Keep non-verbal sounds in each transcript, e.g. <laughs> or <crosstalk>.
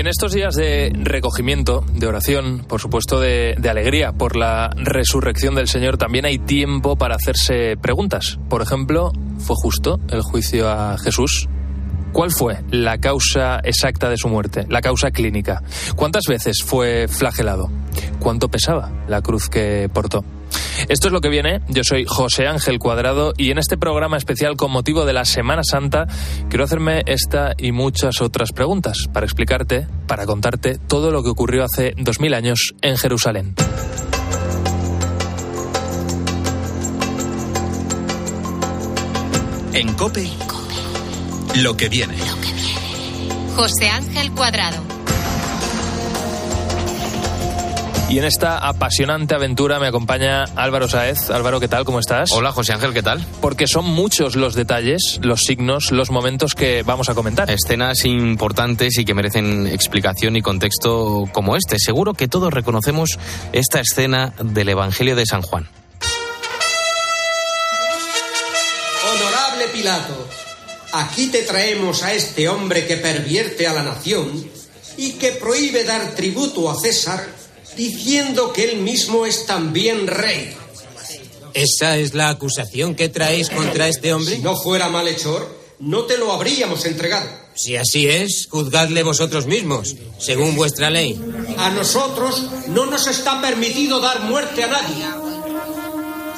En estos días de recogimiento, de oración, por supuesto de, alegría por la resurrección del Señor, también hay tiempo para hacerse preguntas. Por ejemplo, ¿fue justo el juicio a Jesús? ¿Cuál fue la causa exacta de su muerte, la causa clínica? ¿Cuántas veces fue flagelado? ¿Cuánto pesaba la cruz que portó? Esto es lo que viene. Yo soy José Ángel Cuadrado y en este programa especial con motivo de la Semana Santa quiero hacerme esta y muchas otras preguntas para explicarte, para contarte todo lo que ocurrió hace dos mil años en Jerusalén. En COPE, lo que viene. Lo que viene. José Ángel Cuadrado. Y en esta apasionante aventura me acompaña Álvaro Saez. Álvaro, ¿qué tal? ¿Cómo estás? Hola, José Ángel, ¿qué tal? Porque son muchos los detalles, los signos, los momentos que vamos a comentar. Escenas importantes y que merecen explicación y contexto como este. Seguro que todos reconocemos esta escena del Evangelio de San Juan. Honorable Pilato, aquí te traemos a este hombre que pervierte a la nación y que prohíbe dar tributo a César diciendo que él mismo es también rey. ¿Esa es la acusación que traéis contra este hombre? Si no fuera malhechor, no te lo habríamos entregado. Si así es, juzgadle vosotros mismos, según vuestra ley. A nosotros no nos está permitido dar muerte a nadie.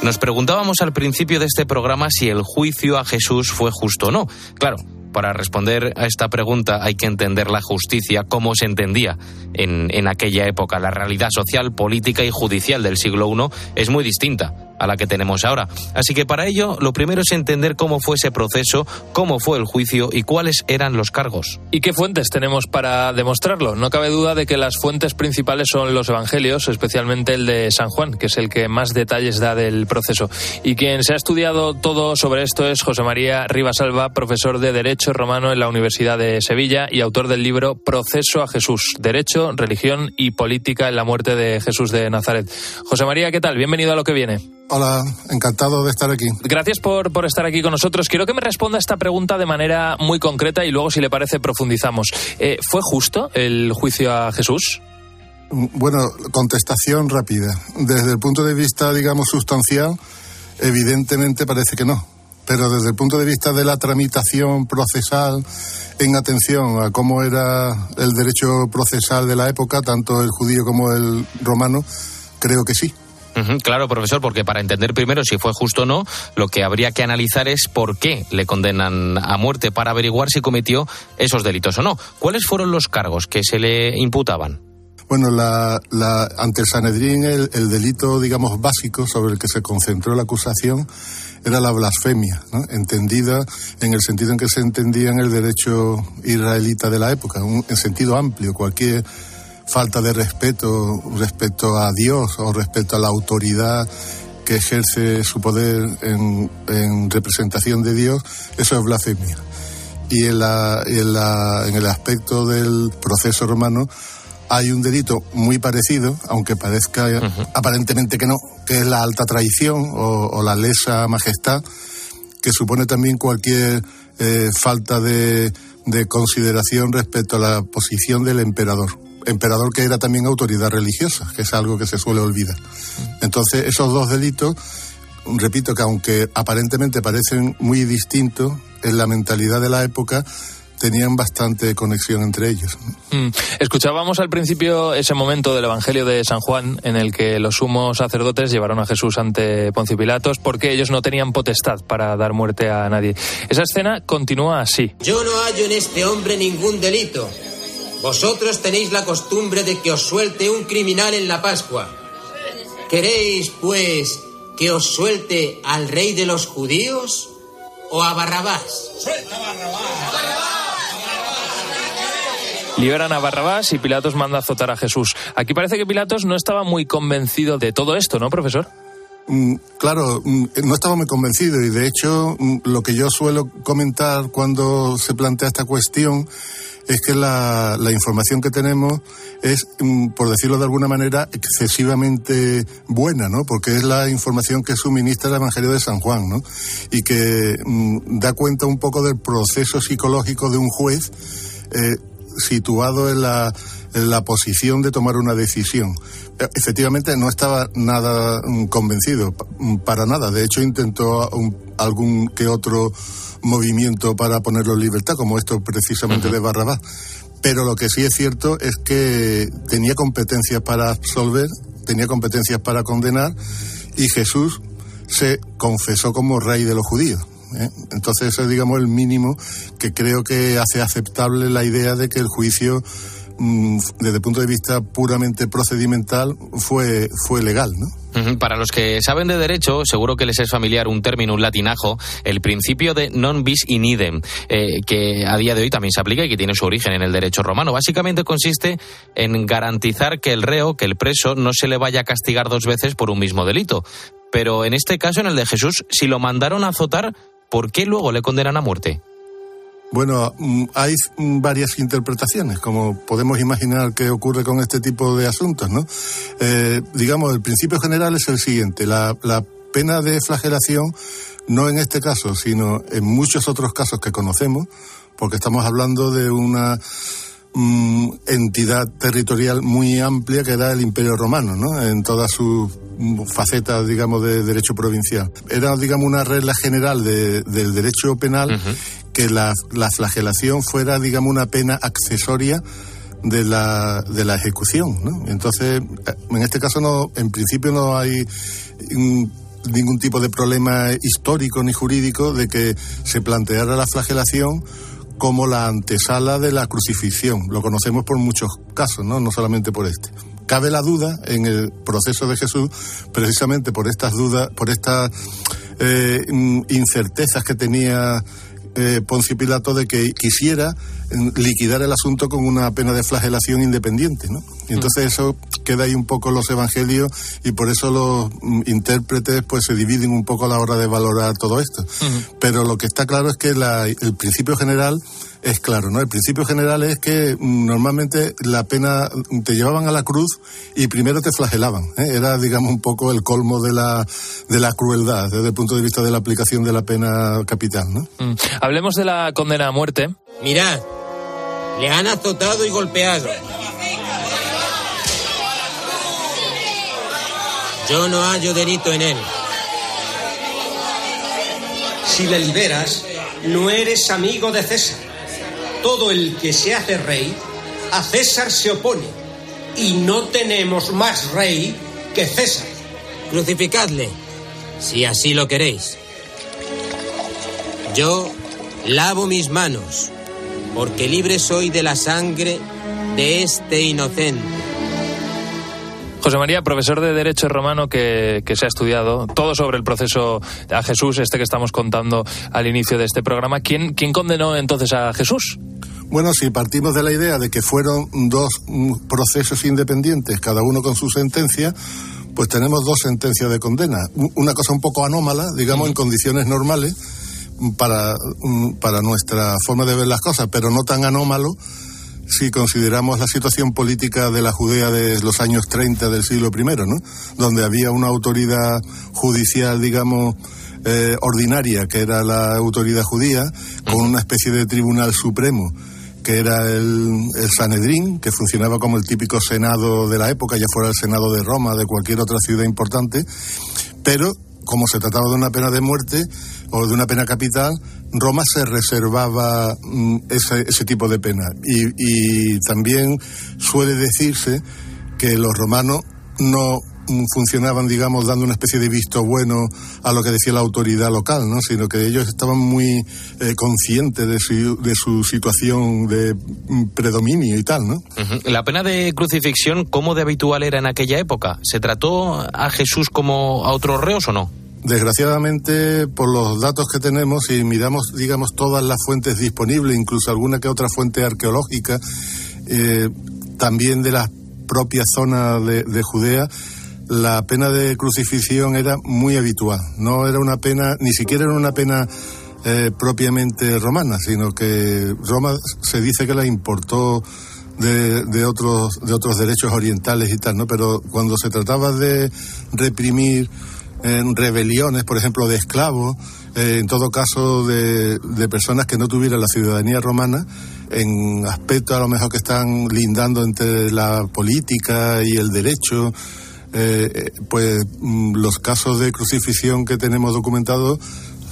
Nos preguntábamos al principio de este programa si el juicio a Jesús fue justo o no. Claro, para responder a esta pregunta hay que entender la justicia como se entendía en, en aquella época. La realidad social, política y judicial del siglo I es muy distinta a la que tenemos ahora. Así que para ello, lo primero es entender cómo fue ese proceso, cómo fue el juicio y cuáles eran los cargos. ¿Y qué fuentes tenemos para demostrarlo? No cabe duda de que las fuentes principales son los evangelios, especialmente el de San Juan, que es el que más detalles da del proceso. Y quien se ha estudiado todo sobre esto es José María Rivasalva, profesor de Derecho Romano en la Universidad de Sevilla y autor del libro Proceso a Jesús, Derecho, Religión y Política en la muerte de Jesús de Nazaret. José María, ¿qué tal? Bienvenido a lo que viene. Hola, encantado de estar aquí. Gracias por, por, estar aquí con nosotros. Quiero que me responda esta pregunta de manera muy concreta y luego, si le parece, profundizamos. Eh, ¿Fue justo el juicio a Jesús? Bueno, contestación rápida. Desde el punto de vista, digamos, sustancial, evidentemente parece que no. Pero desde el punto de vista de la tramitación procesal, en atención a cómo era el derecho procesal de la época, tanto el judío como el romano, creo que sí. Claro, profesor, porque para entender primero si fue justo o no, lo que habría que analizar es por qué le condenan a muerte para averiguar si cometió esos delitos o no. ¿Cuáles fueron los cargos que se le imputaban? Bueno, la, la, ante el Sanedrín el, el, delito, digamos, básico sobre el que se concentró la acusación era la blasfemia, ¿no? entendida en el sentido en que se entendía en el derecho israelita de la época, un, en sentido amplio, cualquier falta de respeto respecto a Dios o respecto a la autoridad que ejerce su poder en, en representación de Dios, eso es blasfemia. Y en, la, en, la, en el aspecto del proceso romano hay un delito muy parecido, aunque parezca uh -huh. aparentemente que no, que es la alta traición o, o la lesa majestad, que supone también cualquier eh, falta de, de consideración respecto a la posición del emperador emperador que era también autoridad religiosa, que es algo que se suele olvidar. Entonces, esos dos delitos, repito que aunque aparentemente parecen muy distintos, en la mentalidad de la época tenían bastante conexión entre ellos. Mm. Escuchábamos al principio ese momento del Evangelio de San Juan en el que los sumos sacerdotes llevaron a Jesús ante Poncio Pilatos porque ellos no tenían potestad para dar muerte a nadie. Esa escena continúa así. Yo no hallo en este hombre ningún delito. Vosotros tenéis la costumbre de que os suelte un criminal en la Pascua. ¿Queréis, pues, que os suelte al rey de los judíos o a Barrabás? ¡Suelta Barrabás! Liberan a Barrabás y Pilatos manda azotar a Jesús. Aquí parece que Pilatos no estaba muy convencido de todo esto, ¿no, profesor? Mm, claro, mm, no estaba muy convencido y de hecho mm, lo que yo suelo comentar cuando se plantea esta cuestión es que la, la información que tenemos es, por decirlo de alguna manera, excesivamente buena, ¿no? Porque es la información que suministra el Evangelio de San Juan, ¿no? Y que mm, da cuenta un poco del proceso psicológico de un juez eh, situado en la, en la posición de tomar una decisión. Efectivamente, no estaba nada mm, convencido, mm, para nada. De hecho, intentó algún que otro movimiento para ponerlo en libertad, como esto precisamente de Barrabás. Pero lo que sí es cierto es que tenía competencias para absolver, tenía competencias para condenar, y Jesús se confesó como rey de los judíos. ¿eh? Entonces, eso es, digamos, el mínimo que creo que hace aceptable la idea de que el juicio mm, desde el punto de vista puramente procedimental fue, fue legal, ¿no? Para los que saben de derecho, seguro que les es familiar un término, latinajo, el principio de non bis in idem, eh, que a día de hoy también se aplica y que tiene su origen en el derecho romano. Básicamente consiste en garantizar que el reo, que el preso, no se le vaya a castigar dos veces por un mismo delito. Pero en este caso, en el de Jesús, si lo mandaron a azotar, ¿por qué luego le condenan a muerte? Bueno, mm, hay mm, varias interpretaciones, como podemos imaginar que ocurre con este tipo de asuntos, ¿no? Eh, digamos, el principio general es el siguiente: la, pena de flagelación, no en este caso, sino en muchos otros casos que conocemos, porque estamos hablando de una mm, entidad territorial muy amplia que era el Imperio Romano, ¿no? En todas sus facetas, digamos, de derecho provincial. Era, digamos, una regla general del derecho penal que la, la, flagelación fuera, digamos, una pena accesoria de la, de la ejecución. Entonces, en este caso, no, en principio no hay ningún tipo de problema histórico ni jurídico de que se planteara la flagelación como la antesala de la crucifixión. Lo conocemos por muchos casos, ¿no? No solamente por este. Cabe la duda en el proceso de Jesús, precisamente por estas dudas, por estas eh, incertezas que tenía eh, Poncio Pilato de que quisiera mm, liquidar el asunto con una pena de flagelación independiente, ¿no? Y entonces eso queda ahí un poco los evangelios y por eso los mm, intérpretes pues se dividen un poco a la hora de valorar todo esto. Pero lo que está claro es que el principio general es claro, ¿no? El principio general es que mm, normalmente la pena te llevaban a la cruz y primero te flagelaban. ¿eh? Era, digamos, un poco el colmo de la, de la crueldad desde el punto de vista de la aplicación de la pena capital, ¿no? Mm. Hablemos de la condena a muerte. Mirad, le han azotado y golpeado. Yo no hallo delito en él. Si le liberas, no eres amigo de César todo el que se hace rey, a César se opone. Y no tenemos más rey que César. Crucificadle, si así lo queréis. Yo lavo mis manos, porque libre soy de la sangre de este inocente. José María, profesor de Derecho Romano que, se ha estudiado todo sobre el proceso a Jesús, este que estamos contando al inicio de este programa. ¿Quién, quién condenó entonces a Jesús? Bueno, si partimos de la idea de que fueron dos procesos independientes, cada uno con su sentencia, pues tenemos dos sentencias de condena. Una cosa un poco anómala, digamos, en condiciones normales, para, para nuestra forma de ver las cosas, pero no tan anómalo si consideramos la situación política de la Judea de los años 30 del siglo I, ¿no? Donde había una autoridad judicial, digamos, eh, ordinaria, que era la autoridad judía, con una especie de tribunal supremo que era el, Sanedrín, que funcionaba como el típico Senado de la época, ya fuera el Senado de Roma, de cualquier otra ciudad importante, pero como se trataba de una pena de muerte o de una pena capital, Roma se reservaba mm, ese, ese, tipo de pena. y también suele decirse que los romanos no funcionaban, digamos, dando una especie de visto bueno a lo que decía la autoridad local, ¿no? Sino que ellos estaban muy eh, conscientes de su, de su situación de mm, predominio y tal, ¿no? La pena de crucifixión, ¿cómo de habitual era en aquella época? ¿Se trató a Jesús como a otros reos o no? Desgraciadamente, por los datos que tenemos, y miramos, digamos, todas las fuentes disponibles, incluso alguna que otra fuente arqueológica, eh, también de la propia zona de, de Judea, la pena de crucifixión era muy habitual. No era una pena, ni siquiera era una pena eh, propiamente romana, sino que Roma se dice que la importó de, de, otros, de otros derechos orientales y tal, ¿no? Pero cuando se trataba de reprimir eh, rebeliones, por ejemplo, de esclavos, eh, en todo caso de, de personas que no tuvieran la ciudadanía romana, en aspectos a lo mejor que están lindando entre la política y el derecho, eh, pues mm, los casos de crucifixión que tenemos documentados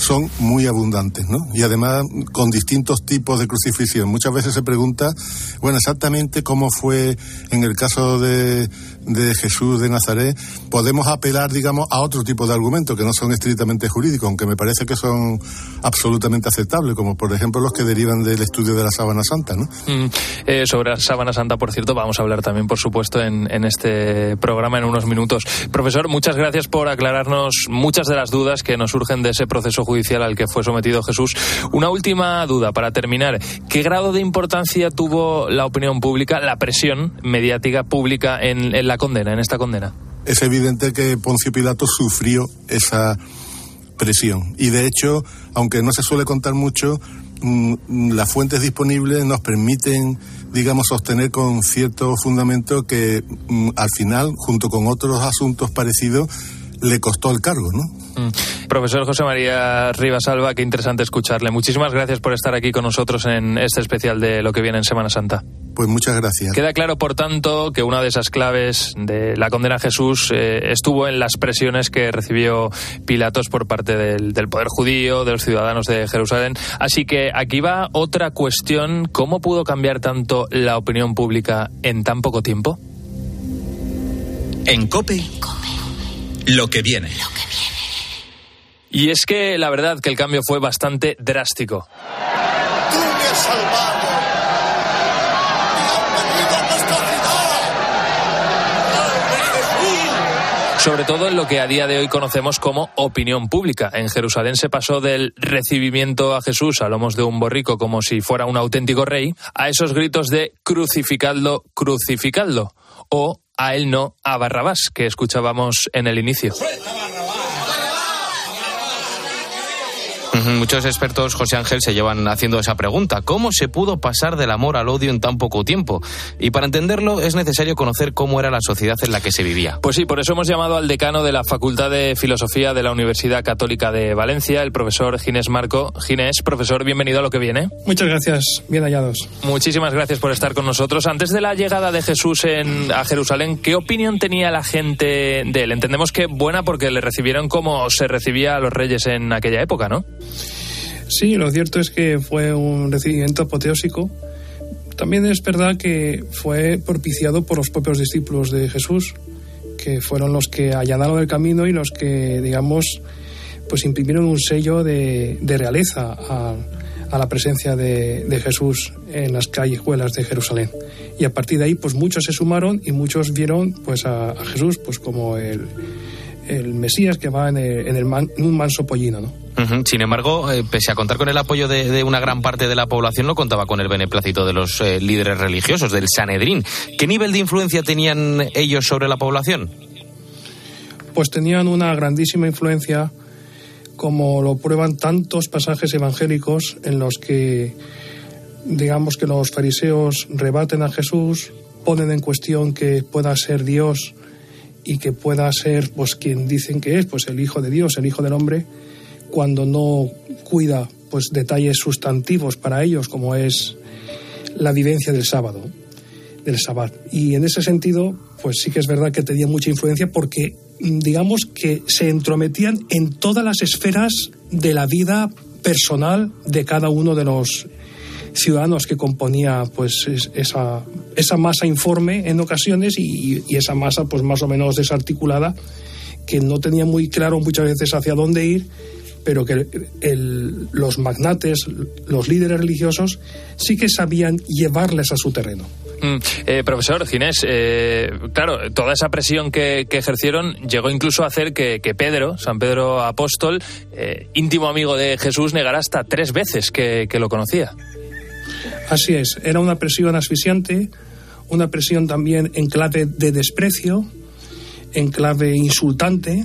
son muy abundantes, ¿no? Y además con distintos tipos de crucifixión. Muchas veces se pregunta, bueno, exactamente cómo fue en el caso de, de Jesús de Nazaret, podemos apelar, digamos, a otro tipo de argumentos que no son estrictamente jurídicos, aunque me parece que son absolutamente aceptables, como por ejemplo los que derivan del estudio de la sábana santa, ¿no? Mm, eh, sobre la sábana santa, por cierto, vamos a hablar también, por supuesto, en, este programa en unos minutos. Profesor, muchas gracias por aclararnos muchas de las dudas que nos surgen de ese proceso judicial al que fue sometido Jesús. Una última duda para terminar. ¿Qué grado de importancia tuvo la opinión pública, la presión mediática pública en, en la condena, en esta condena? Es evidente que Poncio Pilato sufrió esa presión. Y de hecho, aunque no se suele contar mucho, mm, las fuentes disponibles nos permiten, digamos, sostener con cierto fundamento que mm, al final, junto con otros asuntos parecidos, le costó el cargo, ¿no? Mm. Profesor José María Rivasalva, qué interesante escucharle. Muchísimas gracias por estar aquí con nosotros en este especial de lo que viene en Semana Santa. Pues muchas gracias. Queda claro, por tanto, que una de esas claves de la condena a Jesús eh, estuvo en las presiones que recibió Pilatos por parte del, del, poder judío, de los ciudadanos de Jerusalén. Así que aquí va otra cuestión. ¿Cómo pudo cambiar tanto la opinión pública en tan poco tiempo? En COPE, lo que viene. Y es que la verdad que el cambio fue bastante drástico. Tú me has salvado. sobre todo en lo que a día de hoy conocemos como opinión pública. En Jerusalén se pasó del recibimiento a Jesús a lomos de un borrico como si fuera un auténtico rey a esos gritos de crucificadlo, crucificadlo o a él no, a Barrabás, que escuchábamos en el inicio. Muchos expertos, José Ángel, se llevan haciendo esa pregunta. ¿Cómo se pudo pasar del amor al odio en tan poco tiempo? Y para entenderlo es necesario conocer cómo era la sociedad en la que se vivía. Pues sí, por eso hemos llamado al decano de la Facultad de Filosofía de la Universidad Católica de Valencia, el profesor Ginés Marco. Ginés, profesor, bienvenido a lo que viene. Muchas gracias, bien hallados. Muchísimas gracias por estar con nosotros. Antes de la llegada de Jesús en, a Jerusalén, ¿qué opinión tenía la gente de él? Entendemos que buena porque le recibieron como se recibía a los reyes en aquella época, ¿no? Sí, lo cierto es que fue un recibimiento apoteósico. También es verdad que fue propiciado por los propios discípulos de Jesús, que fueron los que allanaron el camino y los que, digamos, pues imprimieron un sello de, de realeza a, a, la presencia de, de, Jesús en las callejuelas de Jerusalén. Y a partir de ahí, pues muchos se sumaron y muchos vieron pues a, a Jesús pues como el, el Mesías que va en, el, en, el man, en un manso pollino, ¿no? Uh -huh. Sin embargo, eh, pese a contar con el apoyo de, de, una gran parte de la población, no contaba con el beneplácito de los eh, líderes religiosos, del Sanedrín. ¿Qué nivel de influencia tenían ellos sobre la población? Pues tenían una grandísima influencia, como lo prueban tantos pasajes evangélicos en los que, digamos que los fariseos rebaten a Jesús, ponen en cuestión que pueda ser Dios y que pueda ser pues quien dicen que es, pues el hijo de Dios, el hijo del hombre, cuando no cuida pues detalles sustantivos para ellos como es la vivencia del sábado, del sabbat. Y en ese sentido, pues sí que es verdad que tenía mucha influencia porque digamos que se entrometían en todas las esferas de la vida personal de cada uno de los ciudadanos que componía pues esa, esa masa informe en ocasiones y, esa masa pues más o menos desarticulada que no tenía muy claro muchas veces hacia dónde ir pero que el, los magnates, los líderes religiosos, sí que sabían llevarles a su terreno. Mm, eh, profesor Ginés, eh, claro, toda esa presión que, que, ejercieron llegó incluso a hacer que, Pedro, San Pedro Apóstol, eh, íntimo amigo de Jesús, negara hasta tres veces que lo conocía. Así es, era una presión asfixiante, una presión también en clave de desprecio, en clave insultante,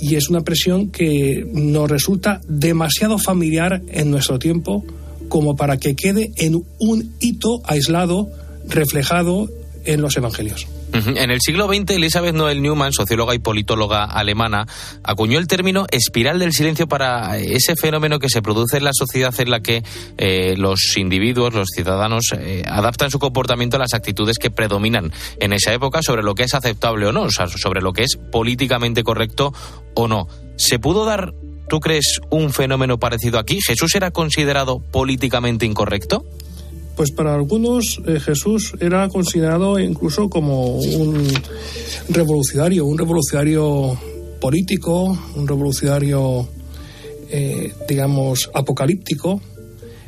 y es una presión que nos resulta demasiado familiar en nuestro tiempo como para que quede en un hito aislado, reflejado en los evangelios. En el siglo XX, Elizabeth Noel Newman, socióloga y politóloga alemana, acuñó el término espiral del silencio para ese fenómeno que se produce en la sociedad en la que eh, los individuos, los ciudadanos, eh, adaptan su comportamiento a las actitudes que predominan en esa época sobre lo que es aceptable o no, o sea, sobre lo que es políticamente correcto o no. ¿Se pudo dar, tú crees, un fenómeno parecido aquí? ¿Jesús era considerado políticamente incorrecto? Pues para algunos eh, Jesús era considerado incluso como un revolucionario, un revolucionario político, un revolucionario, eh, digamos, apocalíptico.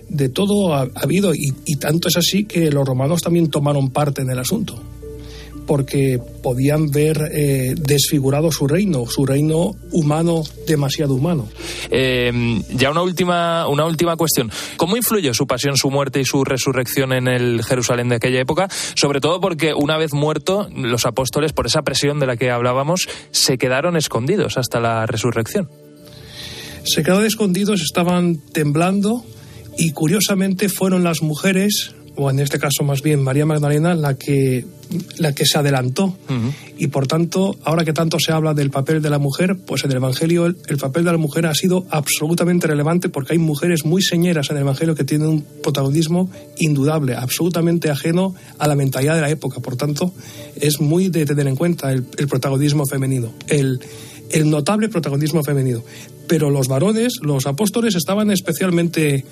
De todo ha, habido y tanto es así que los romanos también tomaron parte en el asunto porque podían ver eh, desfigurado su reino, su reino humano, demasiado humano. Eh, ya una última, una última cuestión. ¿Cómo influyó su pasión, su muerte y su resurrección en el Jerusalén de aquella época? Sobre todo porque una vez muerto, los apóstoles, por esa presión de la que hablábamos, se quedaron escondidos hasta la resurrección. Se quedaron escondidos, estaban temblando y curiosamente fueron las mujeres o en este caso más bien María Magdalena, la que, la que se adelantó. Y por tanto, ahora que tanto se habla del papel de la mujer, pues en el Evangelio el, papel de la mujer ha sido absolutamente relevante porque hay mujeres muy señeras en el Evangelio que tienen un protagonismo indudable, absolutamente ajeno a la mentalidad de la época. Por tanto, es muy de tener en cuenta el, protagonismo femenino, el, el notable protagonismo femenino. Pero los varones, los apóstoles, estaban especialmente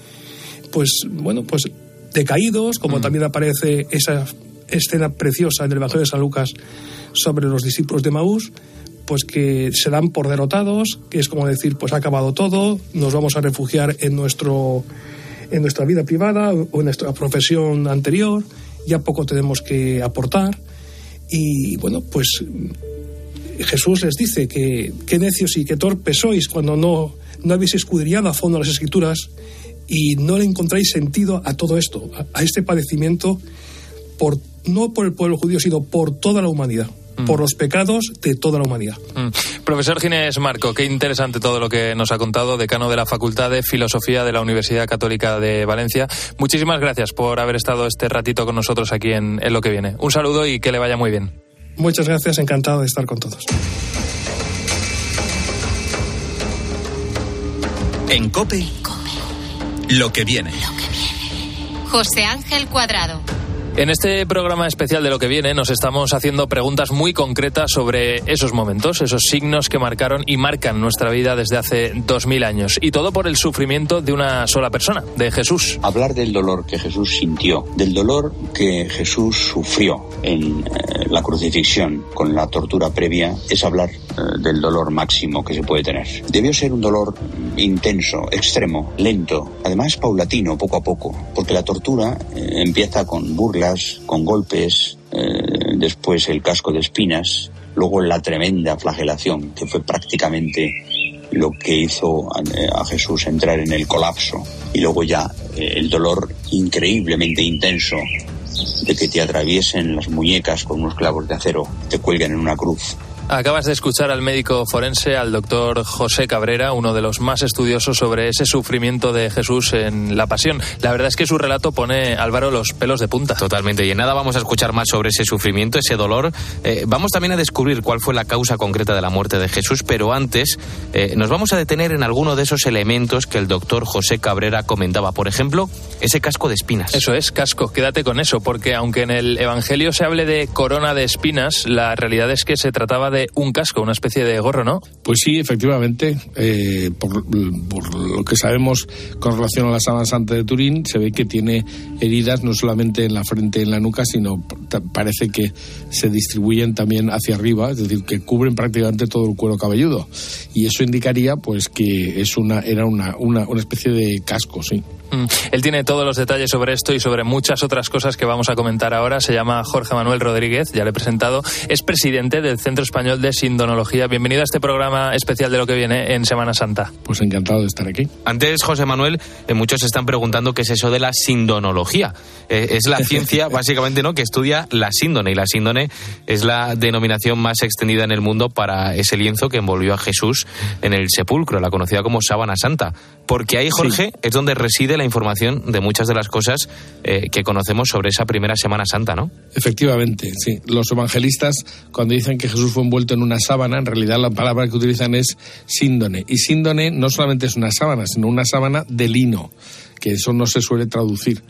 pues bueno, pues decaídos, como mm. también aparece esa escena preciosa en el Evangelio de San Lucas sobre los discípulos de Maús, pues que se dan por derrotados, que es como decir, pues ha acabado todo, nos vamos a refugiar en nuestro en nuestra vida privada o en nuestra profesión anterior, ya poco tenemos que aportar y bueno, pues Jesús les dice que qué necios y qué torpes sois cuando no no habéis escudriñado a fondo las escrituras y no le encontráis sentido a todo esto, a, este padecimiento, por, no por el pueblo judío, sino por toda la humanidad mm. por los pecados de toda la humanidad. Mm. Profesor Ginés Marco, qué interesante todo lo que nos ha contado, decano de la Facultad de Filosofía de la Universidad Católica de Valencia. Muchísimas gracias por haber estado este ratito con nosotros aquí en, en lo que viene. Un saludo y que le vaya muy bien. Muchas gracias, encantado de estar con todos. En COPE. Lo que viene. José Ángel Cuadrado. En este programa especial de lo que viene nos estamos haciendo preguntas muy concretas sobre esos momentos, esos signos que marcaron y marcan nuestra vida desde hace dos mil años. Y todo por el sufrimiento de una sola persona, de Jesús. Hablar del dolor que Jesús sintió, del dolor que Jesús sufrió en eh, la crucifixión con la tortura previa, es hablar eh, del dolor máximo que se puede tener. Debió ser un dolor intenso, extremo, lento, además paulatino, poco a poco, porque la tortura eh, empieza con burlas con golpes, eh, después el casco de espinas, luego la tremenda flagelación, que fue prácticamente lo que hizo a, Jesús entrar en el colapso, y luego ya eh, el dolor increíblemente intenso de que te atraviesen las muñecas con unos clavos de acero, te cuelguen en una cruz Acabas de escuchar al médico forense, al doctor José Cabrera, uno de los más estudiosos sobre ese sufrimiento de Jesús en la pasión. La verdad es que su relato pone, Álvaro, los pelos de punta. Totalmente. Y en nada vamos a escuchar más sobre ese sufrimiento, ese dolor. Eh, vamos también a descubrir cuál fue la causa concreta de la muerte de Jesús, pero antes eh, nos vamos a detener en alguno de esos elementos que el doctor José Cabrera comentaba. Por ejemplo, ese casco de espinas. Eso es, casco. Quédate con eso, porque aunque en el Evangelio se hable de corona de espinas, la realidad es que se trataba de un casco, una especie de gorro, ¿no? Pues sí, efectivamente. Eh, por, lo que sabemos con relación a la sábana santa de Turín, se ve que tiene heridas no solamente en la frente y en la nuca, sino parece que se distribuyen también hacia arriba, es decir, que cubren prácticamente todo el cuero cabelludo. Y eso indicaría, pues, que es una era una, una, una especie de casco, sí. Mm. Él tiene todos los detalles sobre esto y sobre muchas otras cosas que vamos a comentar ahora. Se llama Jorge Manuel Rodríguez, ya le he presentado. Es presidente del Centro Español de Sindonología. Bienvenido a este programa especial de lo que viene en Semana Santa. Pues encantado de estar aquí. Antes, José Manuel, eh, muchos se están preguntando qué es eso de la sindonología. Eh, es la ciencia, <laughs> básicamente, ¿no?, que estudia la síndone. Y la síndone es la denominación más extendida en el mundo para ese lienzo que envolvió a Jesús en el sepulcro, la conocida como sábana santa. Porque ahí, Jorge, es donde reside la información de muchas de las cosas eh, que conocemos sobre esa primera Semana Santa, ¿no? Efectivamente, sí. Los evangelistas, cuando dicen que Jesús fue envuelto en una sábana, en realidad la palabra que utilizan es síndone. Y síndone no solamente es una sábana, sino una sábana de lino, que eso no se suele traducir.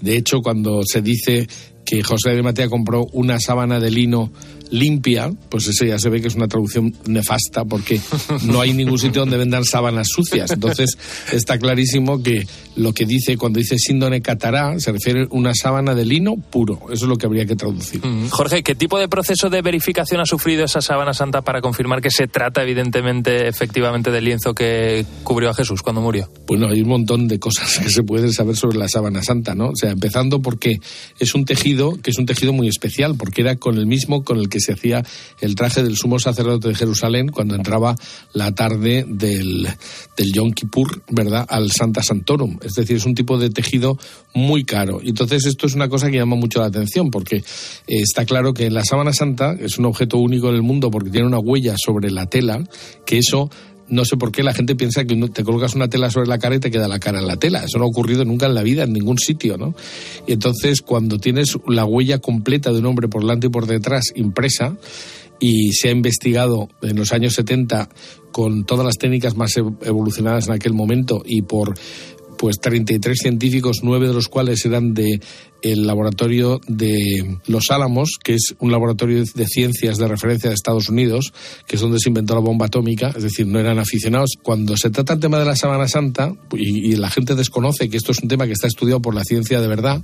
De hecho, cuando se dice que José de Matea compró una sábana de lino limpia, pues ese ya se ve que es una traducción nefasta porque no hay ningún sitio donde vendan sábanas sucias. Entonces está clarísimo que lo que dice cuando dice síndone catará se refiere a una sábana de lino puro. Eso es lo que habría que traducir. Mm. Jorge, ¿qué tipo de proceso de verificación ha sufrido esa sábana santa para confirmar que se trata evidentemente efectivamente del lienzo que cubrió a Jesús cuando murió? Bueno, hay un montón de cosas que se pueden saber sobre la sábana santa, ¿no? O sea, empezando porque es un tejido que es un tejido muy especial, porque era con el mismo con el que se hacía el traje del sumo sacerdote de Jerusalén cuando entraba la tarde del, del Yom Kippur, ¿verdad?, al Santa Santorum. Es decir, es un tipo de tejido muy caro. Entonces, esto es una cosa que llama mucho la atención, porque eh, está claro que la sábana santa es un objeto único en el mundo porque tiene una huella sobre la tela, que eso no sé por qué la gente piensa que te colocas una tela sobre la cara y te queda la cara en la tela. Eso no ha ocurrido nunca en la vida, en ningún sitio, ¿no? Y entonces, cuando tienes la huella completa de un hombre por delante y por detrás impresa, y se ha investigado en los años 70 con todas las técnicas más evolucionadas en aquel momento y por pues 33 científicos, nueve de los cuales eran de el laboratorio de Los Álamos, que es un laboratorio de ciencias de referencia de Estados Unidos, que es donde se inventó la bomba atómica, es decir, no eran aficionados. Cuando se trata el tema de la Sábana Santa, y, la gente desconoce que esto es un tema que está estudiado por la ciencia de verdad,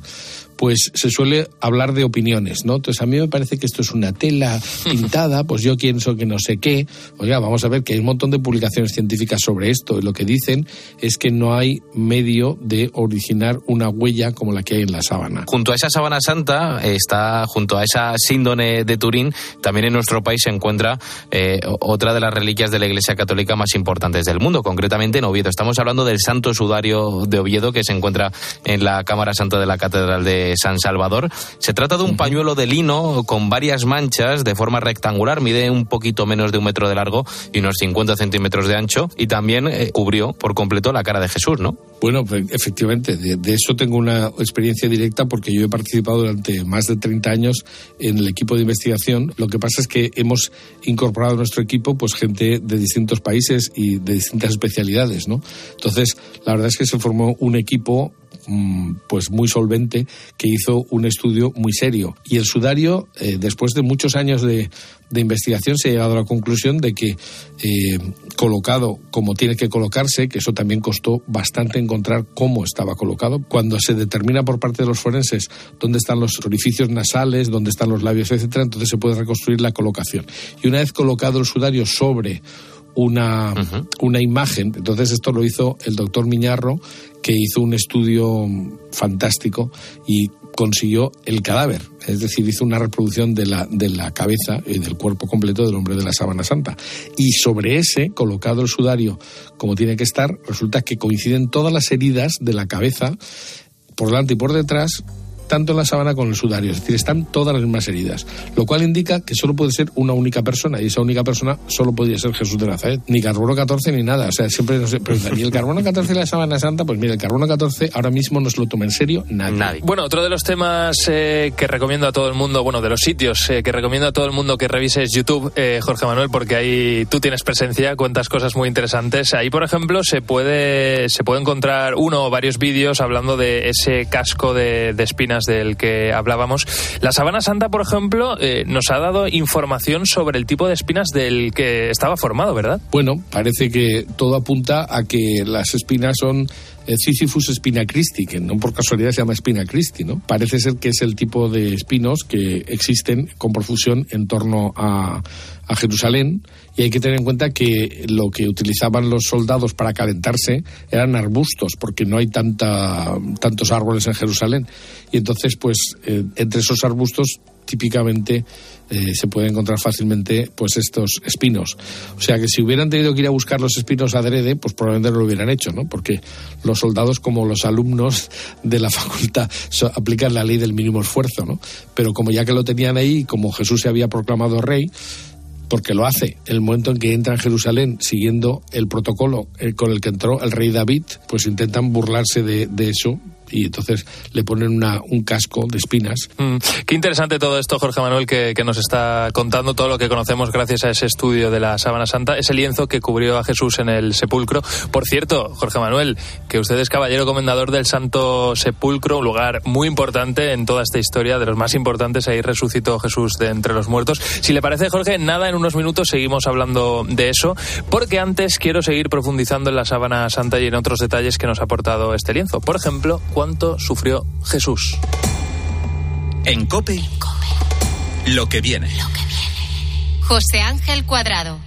pues se suele hablar de opiniones, ¿no? Entonces a mí me parece que esto es una tela <laughs> pintada, pues yo pienso que no sé qué. Oiga, vamos a ver que hay un montón de publicaciones científicas sobre esto y lo que dicen es que no hay medio de originar una huella como la que hay en la sábana junto a esa sábana santa, está junto a esa síndone de Turín, también en nuestro país se encuentra eh, otra de las reliquias de la Iglesia Católica más importantes del mundo, concretamente en Oviedo. Estamos hablando del Santo Sudario de Oviedo, que se encuentra en la Cámara Santa de la Catedral de San Salvador. Se trata de un pañuelo de lino con varias manchas de forma rectangular, mide un poquito menos de un metro de largo y unos 50 centímetros de ancho, y también eh, cubrió por completo la cara de Jesús, ¿no? Bueno, pues, efectivamente, de, eso tengo una experiencia directa porque yo he participado durante más de 30 años en el equipo de investigación. Lo que pasa es que hemos incorporado a nuestro equipo pues gente de distintos países y de distintas especialidades, ¿no? Entonces, la verdad es que se formó un equipo pues muy solvente que hizo un estudio muy serio. Y el sudario, eh, después de muchos años de, investigación, se ha llegado a la conclusión de que eh, colocado como tiene que colocarse, que eso también costó bastante encontrar cómo estaba colocado, cuando se determina por parte de los forenses dónde están los orificios nasales, dónde están los labios, etcétera, entonces se puede reconstruir la colocación. Y una vez colocado el sudario sobre una, una imagen. Entonces esto lo hizo el doctor Miñarro, que hizo un estudio fantástico y consiguió el cadáver, es decir, hizo una reproducción de la, de la cabeza y del cuerpo completo del hombre de la sábana santa. Y sobre ese, colocado el sudario como tiene que estar, resulta que coinciden todas las heridas de la cabeza por delante y por detrás tanto en la sábana como en el sudario, es decir, están todas las mismas heridas, lo cual indica que solo puede ser una única persona y esa única persona solo podría ser Jesús de Nazaret, ni carbono 14 ni nada, o sea, siempre no sé, pero ¿y el carbono 14 de la sábana santa? Pues mira, el carbono 14 ahora mismo no se lo toma en serio nadie. Bueno, otro de los temas eh, que recomiendo a todo el mundo, bueno, de los sitios eh, que recomiendo a todo el mundo que revises YouTube, eh, Jorge Manuel, porque ahí tú tienes presencia, cuentas cosas muy interesantes. Ahí, por ejemplo, se puede, se puede encontrar uno o varios vídeos hablando de ese casco de, de del que hablábamos. La sabana santa, por ejemplo, eh, nos ha dado información sobre el tipo de espinas del que estaba formado, ¿verdad? Bueno, parece que todo apunta a que las espinas son Sisyphus spina Christi, que no por casualidad se llama spina Christi, ¿no? Parece ser que es el tipo de espinos que existen con profusión en torno a, a Jerusalén y hay que tener en cuenta que lo que utilizaban los soldados para calentarse eran arbustos porque no hay tanta, tantos árboles en Jerusalén y entonces pues eh, entre esos arbustos típicamente eh, se puede encontrar fácilmente pues estos espinos. O sea que si hubieran tenido que ir a buscar los espinos adrede, pues probablemente no lo hubieran hecho, ¿no? Porque los soldados como los alumnos de la <laughs> facultad aplican la ley del mínimo esfuerzo, ¿no? Pero como ya que lo tenían ahí, como Jesús se había proclamado rey, porque lo hace. El momento en que entra en Jerusalén siguiendo el protocolo eh, con el que entró el rey David, pues intentan burlarse de, de eso y entonces le ponen una, un casco de espinas. Mm, qué interesante todo esto, Jorge Manuel, que, que, nos está contando todo lo que conocemos gracias a ese estudio de la sábana santa, ese lienzo que cubrió a Jesús en el sepulcro. Por cierto, Jorge Manuel, que usted es caballero comendador del Santo Sepulcro, un lugar muy importante en toda esta historia, de los más importantes, ahí resucitó Jesús de entre los muertos. Si le parece, Jorge, nada, en unos minutos seguimos hablando de eso, porque antes quiero seguir profundizando en la sábana santa y en otros detalles que nos ha aportado este lienzo. Por ejemplo, cuánto sufrió Jesús. En Cope, lo que viene. Lo que viene. José Ángel Cuadrado.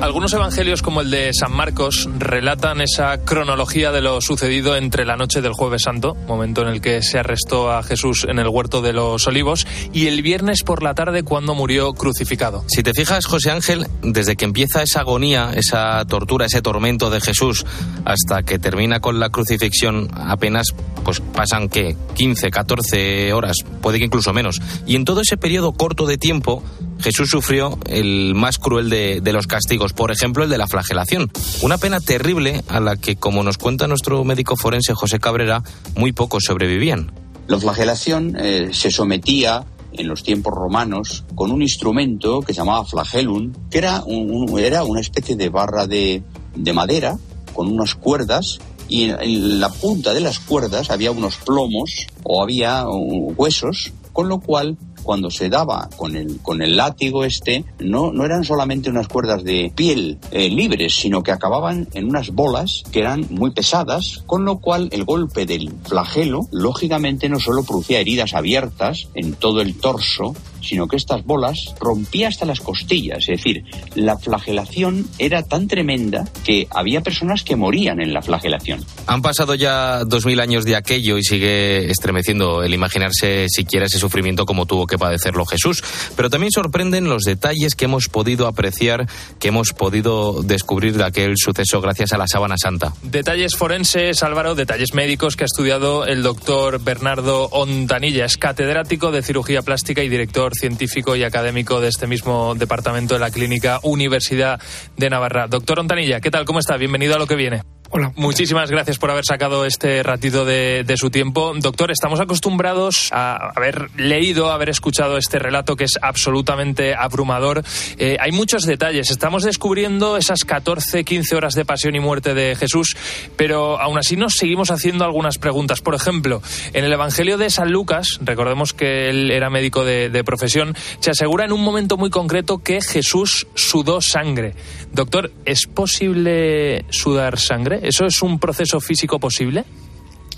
Algunos evangelios, como el de San Marcos, relatan esa cronología de lo sucedido entre la noche del Jueves Santo, momento en el que se arrestó a Jesús en el huerto de los olivos, y el viernes por la tarde cuando murió crucificado. Si te fijas, José Ángel, desde que empieza esa agonía, esa tortura, ese tormento de Jesús, hasta que termina con la crucifixión, apenas pues pasan que 15, 14 horas, puede que incluso menos. Y en todo ese periodo corto de tiempo, Jesús sufrió el más cruel de, los castigos, por ejemplo el de la flagelación. Una pena terrible a la que, como nos cuenta nuestro médico forense José Cabrera, muy pocos sobrevivían. La flagelación eh, se sometía en los tiempos romanos con un instrumento que se llamaba flagellum, que era, un, era una especie de barra de, de madera con unas cuerdas y en, la punta de las cuerdas había unos plomos o había huesos, con lo cual cuando se daba con el, con el látigo este, no, no eran solamente unas cuerdas de piel eh, libres, sino que acababan en unas bolas que eran muy pesadas, con lo cual el golpe del flagelo, lógicamente, no solo producía heridas abiertas en todo el torso, sino que estas bolas rompía hasta las costillas. Es decir, la flagelación era tan tremenda que había personas que morían en la flagelación. Han pasado ya dos mil años de aquello y sigue estremeciendo el imaginarse siquiera ese sufrimiento como tuvo que padecerlo Jesús. Pero también sorprenden los detalles que hemos podido apreciar, que hemos podido descubrir de aquel suceso gracias a la sábana santa. Detalles forenses, Álvaro, detalles médicos que ha estudiado el doctor Bernardo Ontanilla. Es catedrático de cirugía plástica y director científico y académico de este mismo departamento de la Clínica Universidad de Navarra. Doctor Ontanilla, ¿qué tal? ¿Cómo está? Bienvenido a lo que viene. Hola. Muchísimas gracias por haber sacado este ratito de, su tiempo. Doctor, estamos acostumbrados a haber leído, a haber escuchado este relato que es absolutamente abrumador. Eh, hay muchos detalles. Estamos descubriendo esas 14, 15 horas de pasión y muerte de Jesús, pero aún así nos seguimos haciendo algunas preguntas. Por ejemplo, en el Evangelio de San Lucas, recordemos que él era médico de, profesión, se asegura en un momento muy concreto que Jesús sudó sangre. Doctor, ¿es posible sudar ¿Eso es un proceso físico posible?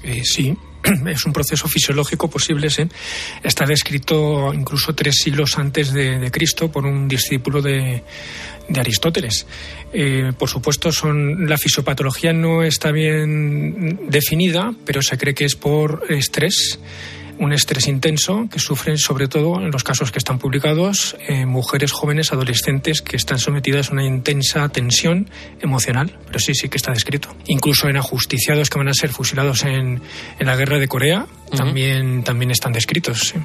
Eh, sí, <clears throat> es un proceso fisiológico posible. ¿sí? Está descrito incluso tres siglos antes de, Cristo por un discípulo de, de Aristóteles. Eh, por supuesto, son, la fisiopatología no está bien definida, pero se cree que es por estrés un estrés intenso que sufren sobre todo en los casos que están publicados eh, mujeres jóvenes adolescentes que están sometidas a una intensa tensión emocional pero sí sí que está descrito incluso en ajusticiados que van a ser fusilados en, en la guerra de Corea uh -huh. también también están descritos sí.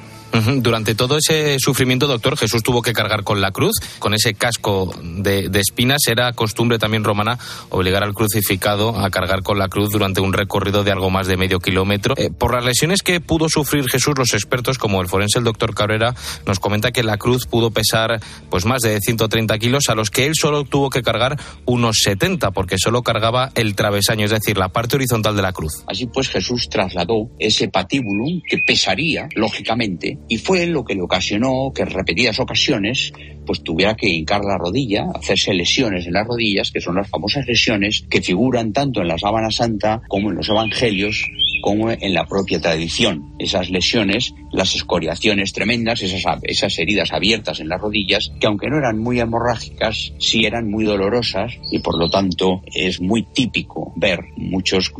Durante todo ese sufrimiento doctor Jesús tuvo que cargar con la cruz con ese casco de, de espinas. Era costumbre también romana obligar al crucificado a cargar con la cruz durante un recorrido de algo más de medio kilómetro. Eh, por las lesiones que pudo sufrir Jesús, los expertos, como el forense el doctor Cabrera, nos comenta que la cruz pudo pesar pues más de 130 kilos, a los que él solo tuvo que cargar unos 70, porque solo cargaba el travesaño, es decir, la parte horizontal de la cruz. Así pues, Jesús trasladó ese patíbulum que pesaría, lógicamente, y fue lo que le ocasionó que en repetidas ocasiones pues tuviera que hincar la rodilla, hacerse lesiones en las rodillas, que son las famosas lesiones que figuran tanto en la sábana santa como en los evangelios como en la propia tradición. Esas lesiones, las escoriaciones tremendas, esas, esas heridas abiertas en las rodillas, que aunque no eran muy hemorrágicas, sí eran muy dolorosas y por lo tanto es muy típico ver muchos